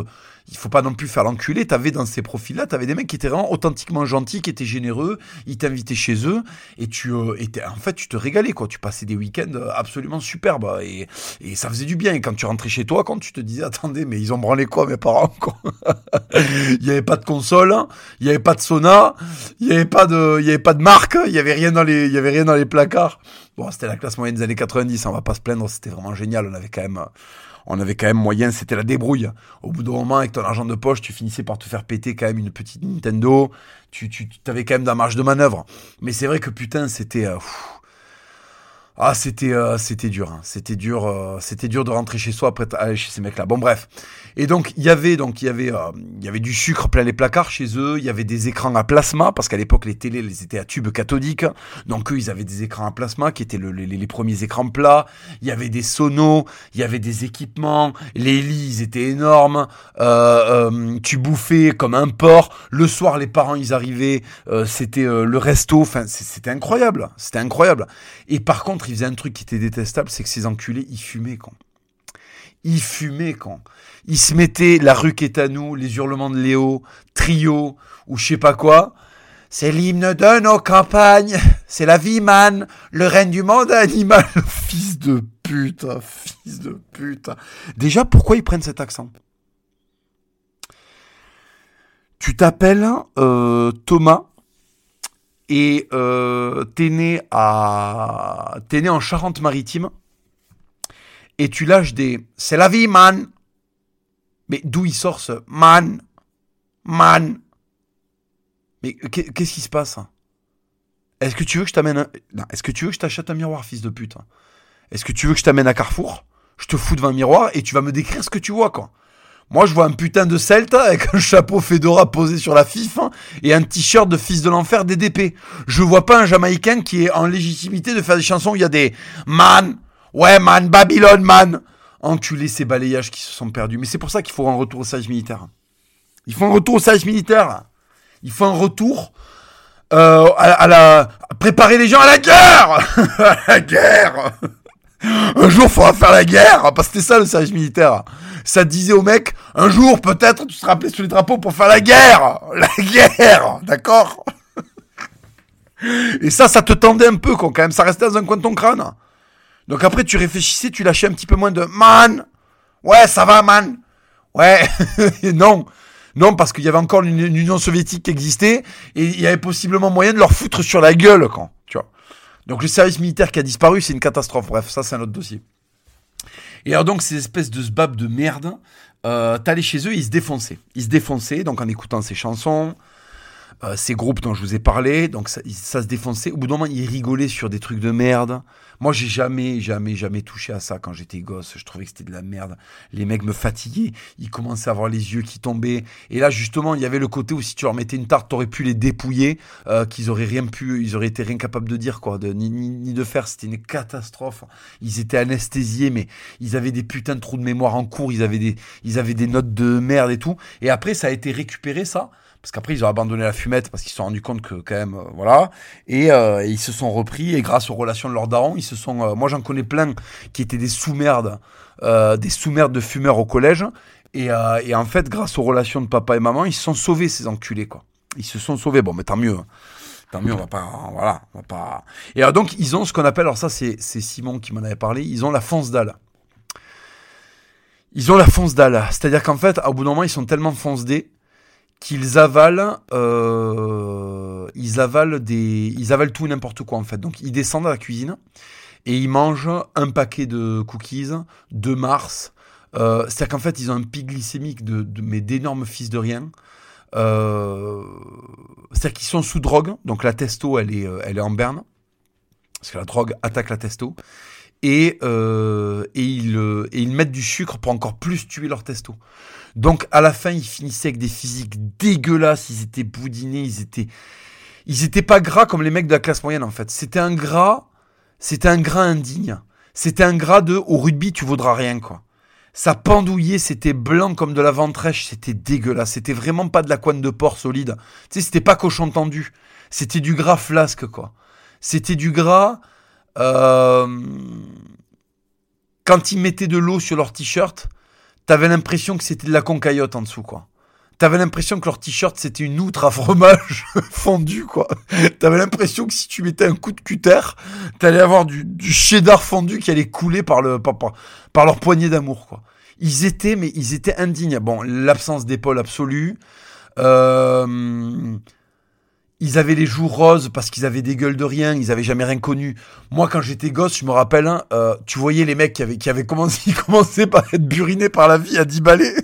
il faut pas non plus faire l'enculé. T'avais dans ces profils-là, t'avais des mecs qui étaient vraiment authentiquement gentils, qui étaient généreux. Ils t'invitaient chez eux et tu, euh, en fait, tu te régalais quoi. Tu passais des week-ends euh, absolument superbes et, ça faisait du bien. Et quand tu rentrais chez toi, quand tu te disais, attendez, mais ils ont branlé quoi mes parents quoi? Il y avait pas de console, il y avait pas de sauna, il y avait pas de, il y avait pas de marque, il y avait il y avait rien dans les placards. Bon, c'était la classe moyenne des années 90, on va pas se plaindre, c'était vraiment génial. On avait quand même on avait quand même moyen, c'était la débrouille. Au bout d'un moment, avec ton argent de poche, tu finissais par te faire péter quand même une petite Nintendo. Tu, tu avais quand même de la marge de manœuvre. Mais c'est vrai que putain, c'était... Euh, ah, c'était euh, c'était dur, hein. c'était dur, euh, c'était dur de rentrer chez soi après aller chez ces mecs-là. Bon bref. Et donc il y avait donc il y avait euh, il y avait du sucre plein les placards chez eux. Il y avait des écrans à plasma parce qu'à l'époque les télés les étaient à tube cathodique. Donc eux ils avaient des écrans à plasma qui étaient les, premiers écrans plats. Il y avait des sonos, il y avait des équipements. Les lits ils étaient énormes. tu bouffais comme un porc. Le soir les parents ils arrivaient, c'était le resto. Enfin c'était incroyable, c'était incroyable. Et par contre il faisait un truc qui était détestable, c'est que ces enculés, ils fumaient quand. Ils fumaient quand. Ils se mettaient la rue qui est à nous, les hurlements de Léo, Trio, ou je sais pas quoi. C'est l'hymne de nos campagnes. C'est la vie, man. Le règne du monde animal. fils de pute. Fils de pute. Déjà, pourquoi ils prennent cet accent? Tu t'appelles euh, Thomas? Et euh, t'es né à t'es né en Charente-Maritime. Et tu lâches des c'est la vie man. Mais d'où il sort ce man man? Mais qu'est-ce qui se passe est-ce que tu veux que je t'amène un... est-ce que tu veux que je t'achète un miroir fils de pute est-ce que tu veux que je t'amène à Carrefour? Je te fous devant un miroir et tu vas me décrire ce que tu vois quoi moi, je vois un putain de Celta avec un chapeau Fedora posé sur la fif hein, et un t-shirt de fils de l'enfer DDP. Je vois pas un Jamaïcain qui est en légitimité de faire des chansons où il y a des man, ouais man, Babylone man. Enculé ces balayages qui se sont perdus. Mais c'est pour ça qu'il faut un retour au service militaire. Il faut un retour au service militaire. Il faut un retour euh, à, la préparer les gens à la guerre, à la guerre. Un jour, faudra faire la guerre, parce que c'était ça le service militaire. Ça disait au mec, un jour, peut-être, tu seras appelé sous les drapeaux pour faire la guerre. La guerre, d'accord Et ça, ça te tendait un peu, quand même. Ça restait dans un coin de ton crâne. Donc après, tu réfléchissais, tu lâchais un petit peu moins de man. Ouais, ça va, man. Ouais, non. Non, parce qu'il y avait encore une, Union soviétique qui existait et il y avait possiblement moyen de leur foutre sur la gueule, quand, tu vois. Donc le service militaire qui a disparu, c'est une catastrophe. Bref, ça c'est un autre dossier. Et alors donc ces espèces de sbab de merde, euh, t'allais chez eux, ils se défonçaient. Ils se défonçaient, donc en écoutant ces chansons, euh, ces groupes dont je vous ai parlé, donc ça, ça, se défonçait. Au bout d'un moment, ils rigolaient sur des trucs de merde. Moi, j'ai jamais, jamais, jamais touché à ça quand j'étais gosse. Je trouvais que c'était de la merde. Les mecs me fatiguaient. Ils commençaient à avoir les yeux qui tombaient. Et là, justement, il y avait le côté où si tu leur mettais une tarte, t'aurais pu les dépouiller, euh, qu'ils auraient rien pu, ils auraient été rien capables de dire, quoi, de, ni, ni, ni de faire. C'était une catastrophe. Ils étaient anesthésiés, mais ils avaient des putains de trous de mémoire en cours. Ils avaient des, ils avaient des notes de merde et tout. Et après, ça a été récupéré, ça parce qu'après ils ont abandonné la fumette parce qu'ils se sont rendus compte que quand même euh, voilà. Et, euh, ils se sont repris et grâce aux relations de leurs darons ils se sont euh, moi j'en connais plein qui étaient des sous-merdes des sous-merdes de fumeurs au collège. Et, et, en fait grâce aux relations de papa et maman ils se sont sauvés ces enculés quoi. Ils se sont sauvés. Bon mais tant mieux tant mieux on va pas voilà on va pas. Et donc ils ont ce qu'on appelle alors ça c'est Simon qui m'en avait parlé ils ont la fonce dalle. Ils ont la fonce dalle. C'est-à-dire qu'en fait au bout d'un moment ils sont tellement foncedés qu'ils avalent, euh, ils avalent des, ils avalent tout et n'importe quoi en fait. Donc ils descendent à la cuisine et ils mangent un paquet de cookies, de Mars. Euh, C'est-à-dire qu'en fait ils ont un pic glycémique de, mais d'énormes fils de rien. Euh, C'est-à-dire qu'ils sont sous drogue, donc la testo elle est, euh, elle est en berne parce que la drogue attaque la testo. Et, euh, et, ils, et ils mettent du sucre pour encore plus tuer leur testo. Donc à la fin, ils finissaient avec des physiques dégueulasses, ils étaient boudinés, ils étaient ils étaient pas gras comme les mecs de la classe moyenne en fait. C'était un gras, c'était un gras indigne. C'était un gras de au rugby, tu vaudras rien quoi. Ça pendouillait, c'était blanc comme de la ventrèche, c'était dégueulasse. C'était vraiment pas de la coine de porc solide. Tu sais, c'était pas cochon tendu. C'était du gras flasque quoi. C'était du gras. Euh... Quand ils mettaient de l'eau sur leur t-shirt, t'avais l'impression que c'était de la concaillotte en dessous, quoi. T'avais l'impression que leur t-shirt c'était une outre à fromage fondu, quoi. T'avais l'impression que si tu mettais un coup de cutter, t'allais avoir du, du, cheddar fondu qui allait couler par le par, par, leur poignée d'amour, quoi. Ils étaient, mais ils étaient indignes. Bon, l'absence d'épaule absolue. Euh, ils avaient les joues roses parce qu'ils avaient des gueules de rien, ils avaient jamais rien connu. Moi, quand j'étais gosse, je me rappelle, hein, euh, tu voyais les mecs qui avaient, commencé, par être burinés par la vie à 10 balais.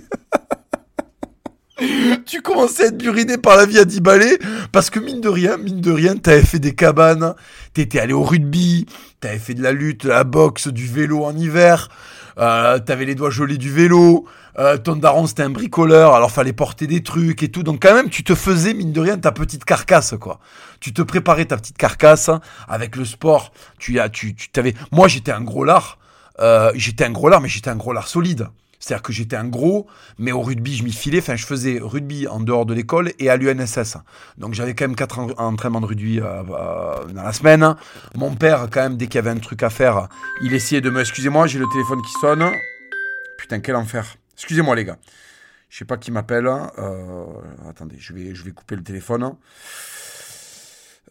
tu commençais à être buriné par la vie à 10 balais parce que mine de rien, mine de rien, t'avais fait des cabanes, t'étais allé au rugby, t'avais fait de la lutte, la boxe, du vélo en hiver, euh, t'avais les doigts gelés du vélo, euh, ton daron c'était un bricoleur, alors fallait porter des trucs et tout. Donc quand même, tu te faisais, mine de rien, ta petite carcasse, quoi. Tu te préparais ta petite carcasse avec le sport. Tu as, tu, tu t'avais. Moi, j'étais un gros lard. Euh, j'étais un gros lard, mais j'étais un gros lard solide. C'est-à-dire que j'étais un gros, mais au rugby, je m'y filais. Enfin, je faisais rugby en dehors de l'école et à l'UNSS. Donc, j'avais quand même quatre entraînements de rugby euh, euh, dans la semaine. Mon père, quand même, dès qu'il y avait un truc à faire, il essayait de me... Excusez-moi, j'ai le téléphone qui sonne. Putain, quel enfer. Excusez-moi les gars. Je sais pas qui m'appelle. Euh, attendez, je vais, je vais couper le téléphone.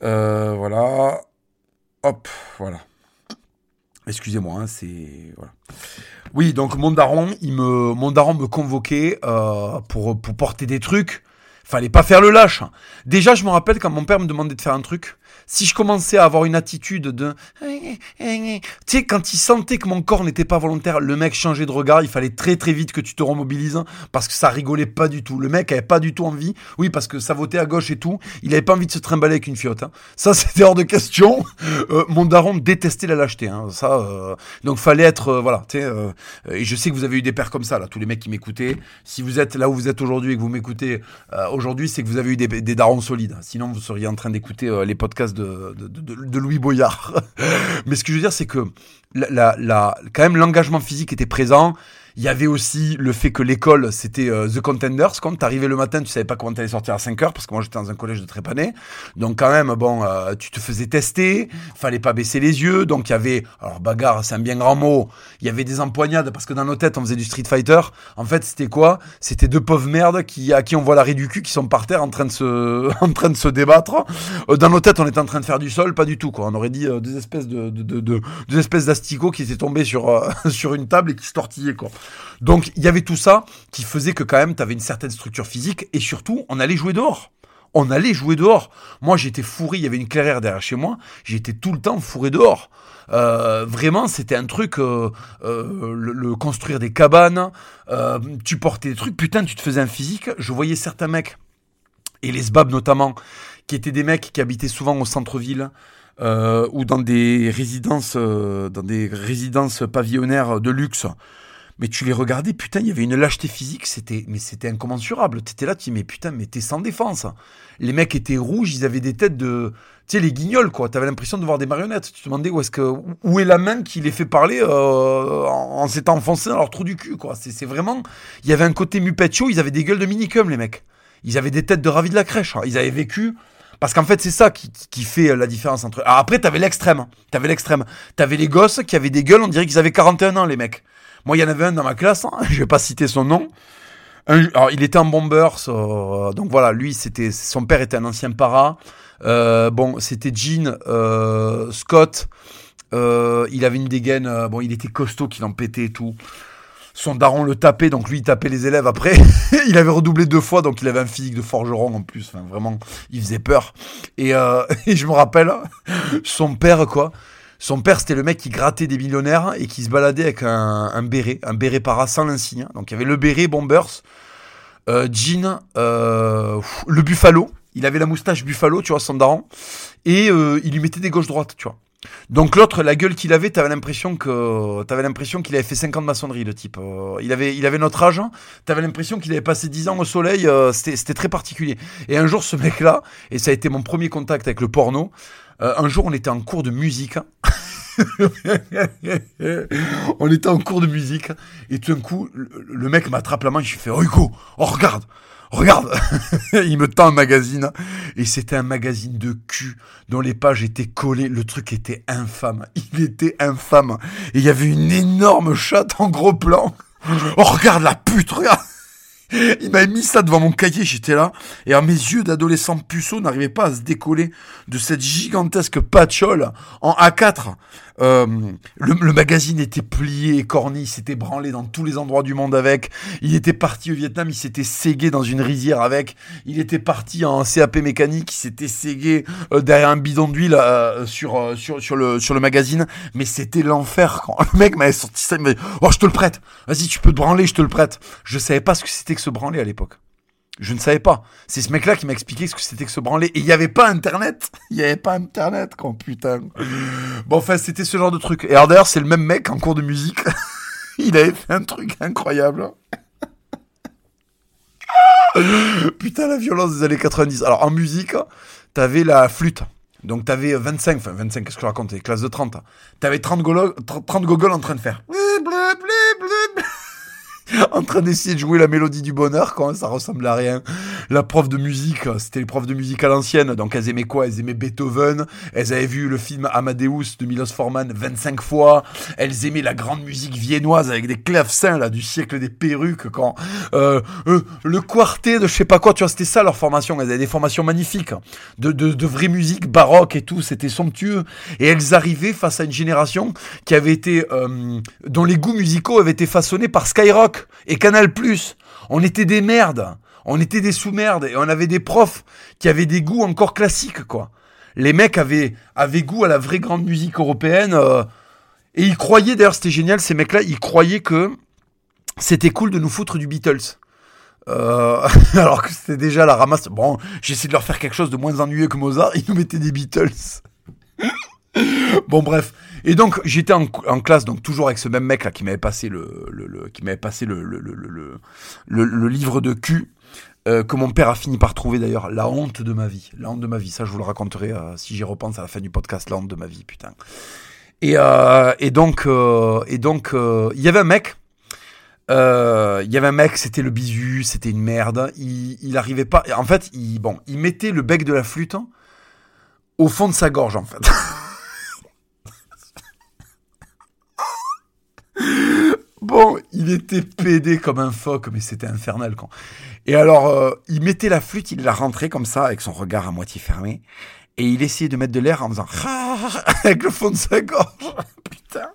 Voilà. Hop, voilà. Excusez-moi, hein, c'est voilà. Oui, donc mon daron, il me, mon daron me convoquait euh, pour pour porter des trucs. Fallait pas faire le lâche. Déjà, je me rappelle quand mon père me demandait de faire un truc si je commençais à avoir une attitude de... Tu sais, quand il sentait que mon corps n'était pas volontaire, le mec changeait de regard, il fallait très très vite que tu te remobilises parce que ça rigolait pas du tout. Le mec avait pas du tout envie, oui, parce que ça votait à gauche et tout, il avait pas envie de se trimballer avec une fiotte. Hein. Ça, c'était hors de question. Euh, mon daron détestait la lâcheté. Hein. Ça, euh... donc fallait être... Euh, voilà, tu sais, et je sais que vous avez eu des pères comme ça, là, tous les mecs qui m'écoutaient. Si vous êtes là où vous êtes aujourd'hui et que vous m'écoutez aujourd'hui, c'est que vous avez eu des, des darons solides. Sinon, vous seriez en train d'écouter les podcasts de, Louis Boyard. Mais ce que je veux dire, c'est que la, la, quand même l'engagement physique était présent. Il y avait aussi le fait que l'école, c'était euh, The Contenders. Quand t'arrivais le matin, tu savais pas comment t'allais sortir à 5 heures, parce que moi j'étais dans un collège de Trépané. Donc quand même, bon, euh, tu te faisais tester, fallait pas baisser les yeux. Donc il y avait, alors bagarre, c'est un bien grand mot. Il y avait des empoignades, parce que dans nos têtes, on faisait du Street Fighter. En fait, c'était quoi? C'était deux pauvres merdes qui, à qui on voit l'arrêt du cul, qui sont par terre en train de se, en train de se débattre. Euh, dans nos têtes, on était en train de faire du sol, pas du tout, quoi. On aurait dit des espèces de, de, de, de des espèces d'asticots qui étaient tombés sur, sur une table et qui se tortillaient, quoi. Donc il y avait tout ça qui faisait que quand même tu avais une certaine structure physique et surtout on allait jouer dehors. On allait jouer dehors. Moi j'étais fourré, il y avait une clairière derrière chez moi, j'étais tout le temps fourré dehors. Euh, vraiment, c'était un truc, euh, euh, le, construire des cabanes, tu portais des trucs, putain, tu te faisais un physique. Je voyais certains mecs, et les sbabs notamment, qui étaient des mecs qui habitaient souvent au centre-ville, ou dans des résidences, dans des résidences pavillonnaires de luxe mais tu les regardais, putain, il y avait une lâcheté physique, c'était, mais c'était incommensurable. T'étais là, tu dis, mais putain, mais t'es sans défense. Les mecs étaient rouges, ils avaient des têtes de, tu sais, les guignols, quoi. T'avais l'impression de voir des marionnettes. Tu te demandais où est-ce que, où est la main qui les fait parler euh, en, s'étant enfoncé dans leur trou du cul, quoi. C'est, vraiment, il y avait un côté mupetcho, ils avaient des gueules de minicum, les mecs. Ils avaient des têtes de ravis de la crèche. Hein. Ils avaient vécu. Parce qu'en fait, c'est ça qui, qui, fait la différence entre. Alors après, t'avais l'extrême. T'avais l'extrême. T'avais les gosses qui avaient des gueules, on dirait qu'ils avaient 41 ans, les mecs. Moi, il y en avait un dans ma classe, hein, je vais pas citer son nom. alors, il était en bomber, donc voilà, lui, c'était son père était un ancien para. Euh, bon, c'était Jean euh, Scott. Euh, il avait une dégaine. Euh, bon, il était costaud, qu'il en pétait et tout. Son daron le tapait, donc lui il tapait les élèves après. il avait redoublé deux fois, donc il avait un physique de forgeron en plus. Vraiment, il faisait peur. Euh, et je me rappelle, son père, quoi, son père, c'était le mec qui grattait des millionnaires et qui se baladait avec un, béret, un béret para sans l'insigne. Donc il y avait le béret Bombers, euh, Jean, euh, le Buffalo. Il avait la moustache Buffalo, tu vois, son daron. Et euh, il lui mettait des gauches-droites, tu vois. Donc l'autre, la gueule qu'il avait, t'avais l'impression que t'avais l'impression qu'il avait fait 5 ans de le type. Euh, il avait, il avait notre âge. T'avais l'impression qu'il avait passé 10 ans au soleil. Euh, c'était très particulier. Et un jour, ce mec-là, et ça a été mon premier contact avec le porno. Euh, un jour, on était en cours de musique. on était en cours de musique et tout d'un coup, le, mec m'attrape la main. Je fais Oh Hugo, oh regarde, regarde Il me tend un magazine et c'était un magazine de cul dont les pages étaient collées. Le truc était infâme. Il était infâme. Et il y avait une énorme chatte en gros plan. Oh regarde la pute, regarde il m'avait mis ça devant mon cahier, j'étais là, et à mes yeux d'adolescent puceau n'arrivaient pas à se décoller de cette gigantesque patchole en A4 euh, le, magazine était plié et corni, il s'était branlé dans tous les endroits du monde avec. Il était parti au Vietnam, il s'était ségué dans une rizière avec. Il était parti en CAP mécanique, il s'était ségué euh, derrière un bidon d'huile euh, sur, sur, sur, le, sur le magazine. Mais c'était l'enfer quand le mec m'avait sorti ça, il m'avait Oh, je te le prête, vas-y, tu peux te branler, je te le prête. Je savais pas ce que c'était que se branler à l'époque. Je ne savais pas. C'est ce mec-là qui m'a expliqué ce que c'était que se branler. Et il n'y avait pas Internet. Il n'y avait pas Internet, quand putain. Bon, enfin, c'était ce genre de truc. Et alors d'ailleurs, c'est le même mec en cours de musique. il avait fait un truc incroyable. putain, la violence des années 90. Alors, en musique, t'avais la flûte. Donc, t'avais 25, enfin 25, qu'est-ce que je raconte Classe de 30. T'avais 30, 30 gogoles en train de faire en train d'essayer de jouer la mélodie du bonheur quand ça ressemble à rien. La prof de musique, c'était les profs de musique à l'ancienne, donc elles aimaient quoi? Elles aimaient Beethoven, elles avaient vu le film Amadeus de Milos Forman 25 fois, elles aimaient la grande musique viennoise avec des clavecins là du siècle des perruques quand euh, euh, le quartet de je sais pas quoi, tu vois, c'était ça leur formation, elles avaient des formations magnifiques. De, de, de vraie musique baroque et tout, c'était somptueux. Et elles arrivaient face à une génération qui avait été euh, dont les goûts musicaux avaient été façonnés par Skyrock et Canal+. On était des merdes. On était des sous-merdes et on avait des profs qui avaient des goûts encore classiques, quoi. Les mecs avaient, avaient goût à la vraie grande musique européenne. Euh, et ils croyaient, d'ailleurs, c'était génial, ces mecs-là, ils croyaient que c'était cool de nous foutre du Beatles. Euh, alors que c'était déjà la ramasse. Bon, j'essaie de leur faire quelque chose de moins ennuyeux que Mozart, ils nous mettaient des Beatles. bon, bref. Et donc j'étais en, classe, donc toujours avec ce même mec là qui m'avait passé le, le, qui m'avait passé le, le, le, livre de cul. Euh, que mon père a fini par trouver d'ailleurs la honte de ma vie, la honte de ma vie. Ça, je vous le raconterai euh, si j'y repense à la fin du podcast, la honte de ma vie, putain. Et, euh, et donc, et donc, il y avait un mec Euh, Il y avait un mec, c'était le bisu, c'était une merde. Il, il arrivait pas. En fait, il, bon, il mettait le bec de la flûte au fond de sa gorge, en fait. bon, il était pédé comme un phoque, mais c'était infernal quand. Et alors, euh, il mettait la flûte, il la rentrait comme ça, avec son regard à moitié fermé, et il essayait de mettre de l'air en faisant avec le fond de sa gorge. Putain.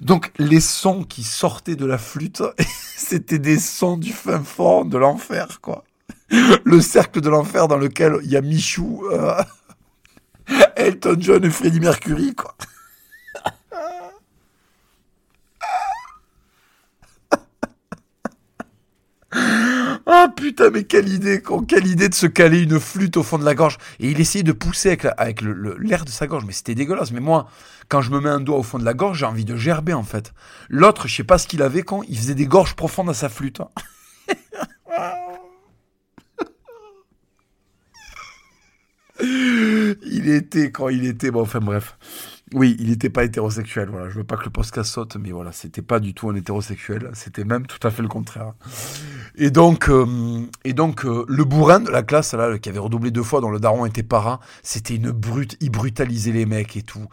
Donc les sons qui sortaient de la flûte, c'était des sons du fin fond de l'enfer, quoi. Le cercle de l'enfer dans lequel il y a Michou, euh, Elton John et Freddie Mercury, quoi. Ah putain, mais quelle idée, quelle idée de se caler une flûte au fond de la gorge. Et il essayait de pousser avec, l'air de sa gorge, mais c'était dégueulasse. Mais moi, quand je me mets un doigt au fond de la gorge, j'ai envie de gerber en fait. L'autre, je sais pas ce qu'il avait quand il faisait des gorges profondes à sa flûte. hein. il était quand il était bon, enfin bref. Oui, il n'était pas hétérosexuel. Voilà, je veux pas que le podcast saute, mais voilà, c'était pas du tout un hétérosexuel. C'était même tout à fait le contraire. Et donc, euh, et donc euh, le bourrin de la classe là, qui avait redoublé deux fois, dont le daron était parrain, c'était une brute. Il brutalisait les mecs et tout.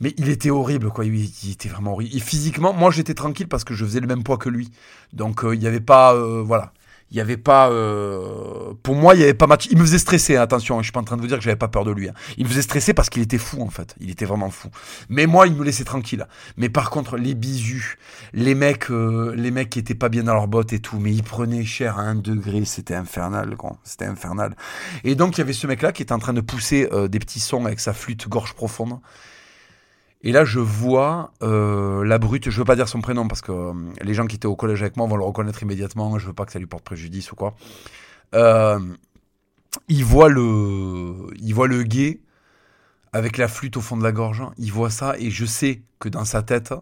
Mais il était horrible, quoi. Il, il était vraiment horrible. Et physiquement, moi, j'étais tranquille parce que je faisais le même poids que lui. Donc, euh, il n'y avait pas, euh, voilà, il n'y avait pas, euh, pour moi, il n'y avait pas match. Il me faisait stresser. attention, je suis pas en train de vous dire que j'avais pas peur de lui. hein. Il me faisait stresser parce qu'il était fou, en fait. Il était vraiment fou. Mais moi, il me laissait tranquille. Mais par contre, les bisus, les mecs, euh, les mecs qui étaient pas bien dans leurs bottes et tout, mais ils prenaient cher à un degré. C'était infernal, quoi. C'était infernal. Et donc, il y avait ce mec-là qui était en train de pousser euh, des petits sons avec sa flûte gorge profonde. Et là, je vois euh, la brute, je veux pas dire son prénom parce que euh, les gens qui étaient au collège avec moi vont le reconnaître immédiatement, je veux pas que ça lui porte préjudice ou quoi. Euh, il voit le il voit le gay avec la flûte au fond de la gorge, il voit ça et je sais que dans sa tête,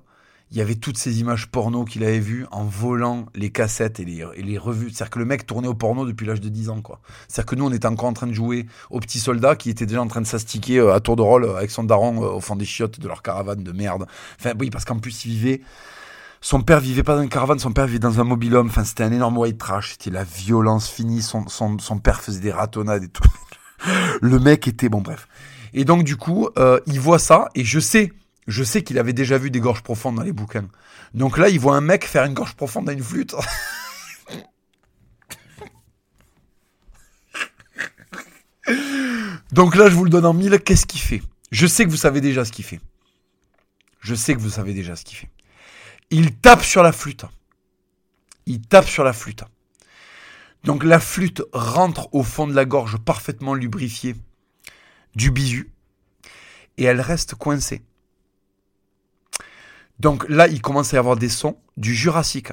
il y avait toutes ces images porno qu'il avait vues en volant les cassettes et les, et les revues. C'est-à-dire que le mec tournait au porno depuis l'âge de 10 ans, quoi. C'est-à-dire que nous, on était encore en train de jouer aux petits soldats qui étaient déjà en train de s'astiquer euh, à tour de rôle euh, avec son daron euh, au fond des chiottes de leur caravane de merde. Enfin, oui, parce qu'en plus, il vivait. Son père vivait pas dans une caravane, son père vivait dans un mobil-home. Enfin, c'était un énorme white trash. C'était la violence finie. Son, son, son père faisait des ratonnades et tout. Le mec était bon, bref. Et donc, du coup, euh, il voit ça et je sais je sais qu'il avait déjà vu des gorges profondes dans les bouquins. Donc là, il voit un mec faire une gorge profonde à une flûte. Donc là, je vous le donne en mille. Qu'est-ce qu'il fait? Je sais que vous savez déjà ce qu'il fait. Je sais que vous savez déjà ce qu'il fait. Il tape sur la flûte. Il tape sur la flûte. Donc la flûte rentre au fond de la gorge parfaitement lubrifiée du bisu et elle reste coincée. Donc là, il commence à y avoir des sons du Jurassique.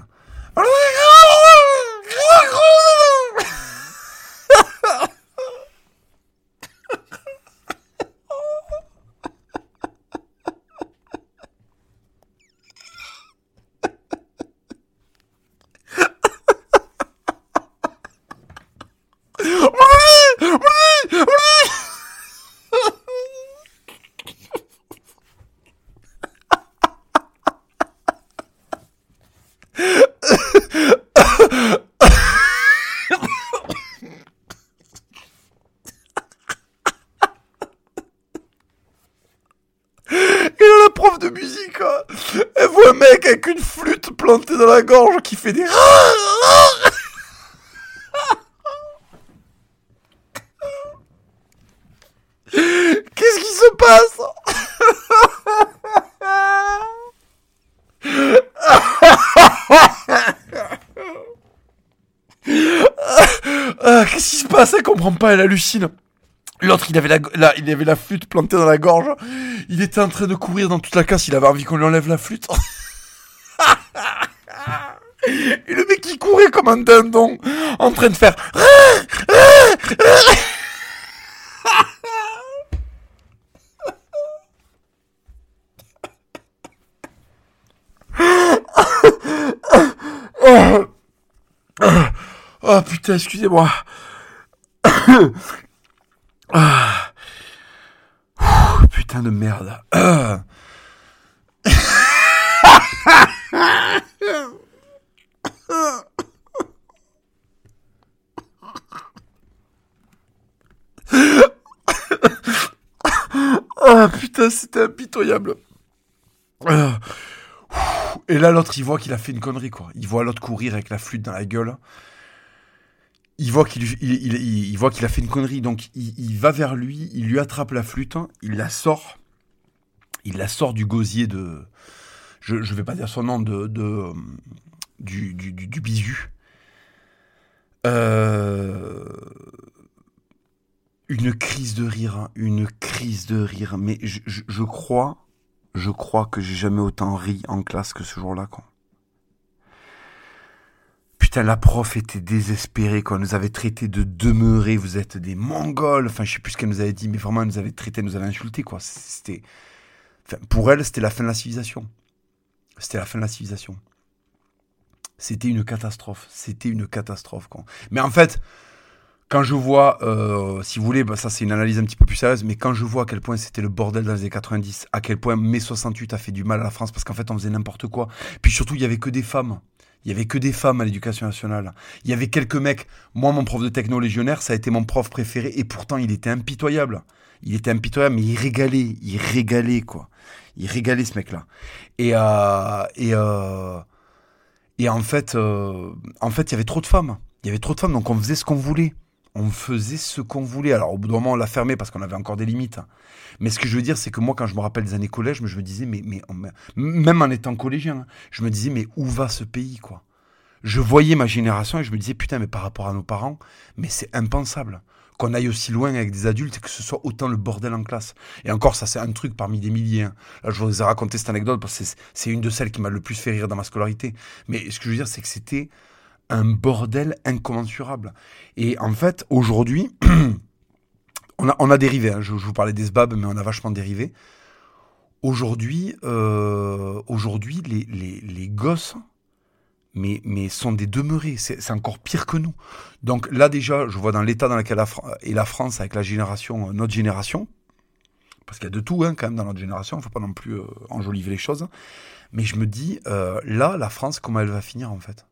Et là, la prof de musique, hein, elle voit un mec avec une flûte plantée dans la gorge qui fait des... Qu'est-ce qui se passe Ah, Qu'est-ce qui se passe Elle comprend pas, elle hallucine. L'autre, il avait la, la- il avait la flûte plantée dans la gorge. Il était en train de courir dans toute la classe. Il avait envie qu'on lui enlève la flûte. Et le mec, il courait comme un dindon, en train de faire. Oh putain, excusez-moi. Ah. putain de merde. Ah. Putain, c'était impitoyable. Ah. Et là, l'autre, il voit qu'il a fait une connerie, quoi. Il voit l'autre courir avec la flûte dans la gueule. Il voit qu'il il, voit qu'il a fait une connerie, donc il, va vers lui, il lui attrape la flûte, il la sort, il la sort du gosier de, je ne vais pas dire son nom, de, de du, du, du, bisu. Euh, une crise de rire, hein, une crise de rire. Mais je, je, crois, je crois que j'ai jamais autant ri en classe que ce jour-là, quoi. Putain, la prof était désespérée, quoi. Elle nous avait traité de demeurer, vous êtes des mongols. Enfin, je sais plus ce qu'elle nous avait dit, mais vraiment, elle nous avait traité, elle nous avait insulté, quoi. C'était, enfin, pour elle, c'était la fin de la civilisation. C'était la fin de la civilisation. C'était une catastrophe. C'était une catastrophe, quoi. Mais en fait, quand je vois, euh, si vous voulez, bah, ça c'est une analyse un petit peu plus sérieuse, mais quand je vois à quel point c'était le bordel dans les années 90, à quel point mai 68 a fait du mal à la France parce qu'en fait on faisait n'importe quoi. Puis surtout, il y avait que des femmes. Il y avait que des femmes à l'éducation nationale. Il y avait quelques mecs. Moi, mon prof de techno légionnaire, ça a été mon prof préféré et pourtant il était impitoyable. Il était impitoyable, mais il régalait, il régalait quoi. Il régalait ce mec-là. Et euh, et euh, en fait, euh, en fait, il y avait trop de femmes. Il y avait trop de femmes, donc on faisait ce qu'on voulait on faisait ce qu'on voulait. Alors au bout d'un moment, on l'a fermé parce qu'on avait encore des limites. Mais ce que je veux dire, c'est que moi, quand je me rappelle des années collège, je me disais, mais, mais même en étant collégien, je me disais, mais où va ce pays, quoi? Je voyais ma génération et je me disais, putain, mais par rapport à nos parents, mais c'est impensable qu'on aille aussi loin avec des adultes et que ce soit autant le bordel en classe. Et encore, ça, c'est un truc parmi des milliers. Hein. Là, je vous ai raconté cette anecdote parce que c'est une de celles qui m'a le plus fait rire dans ma scolarité. Mais ce que je veux dire, c'est que c'était un bordel incommensurable. Et en fait, aujourd'hui, on, a, on a dérivé. Hein. Je, vous parlais des SBAB, mais on a vachement dérivé. Aujourd'hui, euh, aujourd'hui les, les, les, gosses mais, mais sont des demeurés. C'est encore pire que nous. Donc là, déjà, je vois dans l'état dans lequel est la France avec la génération, notre génération, parce qu'il y a de tout hein, quand même dans notre génération, il ne faut pas non plus euh, enjoliver les choses. Mais je me dis, euh, là, la France, comment elle va finir en fait?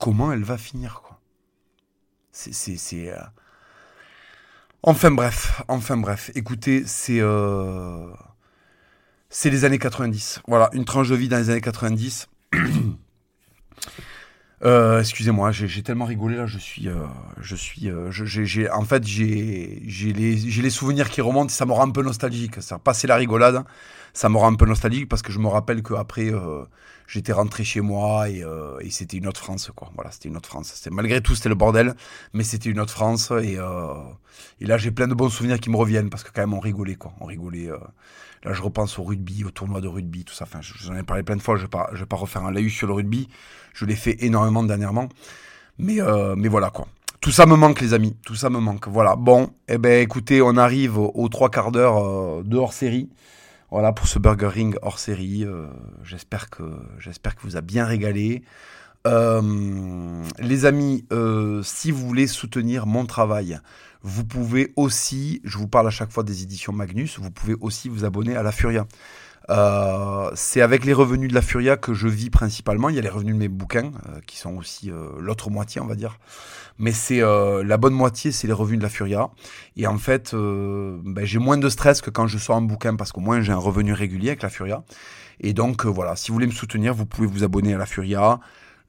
Comment elle va finir, quoi. C'est. Euh, enfin bref, enfin bref. Écoutez, c'est. Euh, c'est les années 90. Voilà, une tranche de vie dans les années 90. Euh, excusez-moi, j'ai tellement rigolé là, je suis, je suis, j'ai, en fait, j'ai, les, souvenirs qui remontent, ça me rend un peu nostalgique. Ça passer la rigolade, ça me rend un peu nostalgique parce que je me rappelle qu'après, j'étais rentré chez moi euh, et, c'était une autre France, quoi. Voilà, c'était une autre France. Malgré tout, c'était le bordel, mais c'était une autre France. Et, euh, et là, j'ai plein de bons souvenirs qui me reviennent parce que quand même, on rigolait, quoi. On rigolait. Euh. Là, je repense au rugby, au tournoi de rugby, tout ça. Enfin, j'en ai parlé plein de fois. Je ne vais, vais pas refaire un laïus sur le rugby. Je l'ai fait énormément dernièrement. Mais, mais voilà, quoi. Tout ça me manque, les amis. Tout ça me manque. Voilà. Bon, eh ben, écoutez, on arrive aux trois quarts d'heure de hors série. Voilà pour ce Burger Ring hors série. Euh, j'espère que j'espère vous a bien régalé. Euh, les amis, euh, si vous voulez soutenir mon travail, vous pouvez aussi, je vous parle à chaque fois des éditions Magnus, vous pouvez aussi vous abonner à la Furia. Euh, c'est avec les revenus de la Furia que je vis principalement. Il y a les revenus de mes bouquins, euh, qui sont aussi euh, l'autre moitié, on va dire. Mais c'est la bonne moitié, c'est les revenus de la Furia. Et en fait, ben, j'ai moins de stress que quand je sors un bouquin, parce qu'au moins j'ai un revenu régulier avec la Furia. Et donc voilà, si vous voulez me soutenir, vous pouvez vous abonner à la Furia.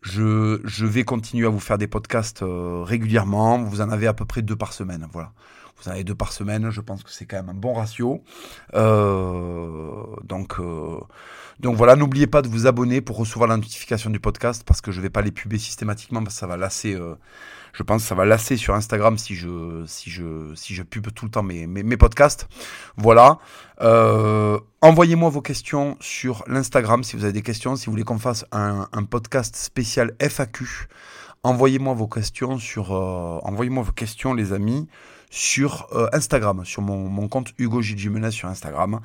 Je, je vais continuer à vous faire des podcasts régulièrement. Vous en avez à peu près deux par semaine. Voilà. Vous en avez deux par semaine, je pense que c'est quand même un bon ratio. Euh, donc, euh, donc voilà, n'oubliez pas de vous abonner pour recevoir la notification du podcast parce que je ne vais pas les puber systématiquement parce que ça va lasser. Euh, je pense que ça va lasser sur Instagram si je si je si je pube tout le temps mes mes, podcasts. Voilà. Envoyez-moi vos questions sur l'Instagram si vous avez des questions. Si vous voulez qu'on fasse un, un podcast spécial FAQ, envoyez-moi vos questions sur envoyez-moi vos questions les amis sur euh, Instagram, sur mon, mon compte Hugo Gilles sur Instagram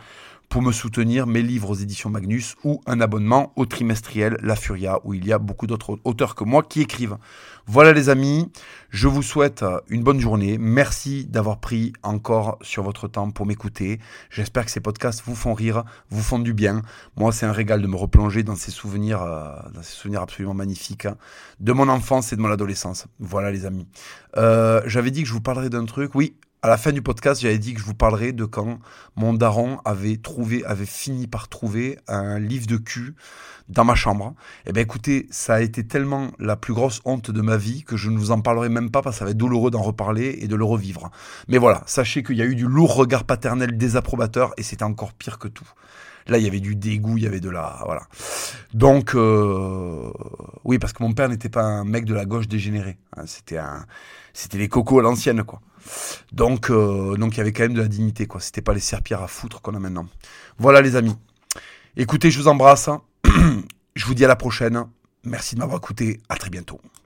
pour me soutenir mes livres aux éditions Magnus ou un abonnement au trimestriel La Furia où il y a beaucoup d'autres auteurs que moi qui écrivent. Voilà les amis, je vous souhaite une bonne journée. Merci d'avoir pris encore sur votre temps pour m'écouter. J'espère que ces podcasts vous font rire, vous font du bien. Moi, c'est un régal de me replonger dans ces souvenirs, euh, dans ces souvenirs absolument magnifiques de mon enfance et de mon adolescence. Voilà les amis. Euh, j'avais dit que je vous parlerais d'un truc. Oui, à la fin du podcast, j'avais dit que je vous parlerais de quand mon daron avait trouvé, avait fini par trouver un livre de cul dans ma chambre. Eh bien écoutez, ça a été tellement la plus grosse honte de ma vie que je ne vous en parlerai même pas parce que ça va être douloureux d'en reparler et de le revivre. Mais voilà, sachez qu'il y a eu du lourd regard paternel désapprobateur et c'était encore pire que tout. Là, il y avait du dégoût, il y avait de la... Voilà. Donc, euh, oui, parce que mon père n'était pas un mec de la gauche dégénéré. Hein. c'était un... C'était les cocos à l'ancienne, quoi. Donc, euh, donc il y avait quand même de la dignité, quoi. C'était pas les serpillères à foutre qu'on a maintenant. Voilà, les amis. Écoutez, je vous embrasse. je vous dis à la prochaine. Merci de m'avoir écouté. À très bientôt.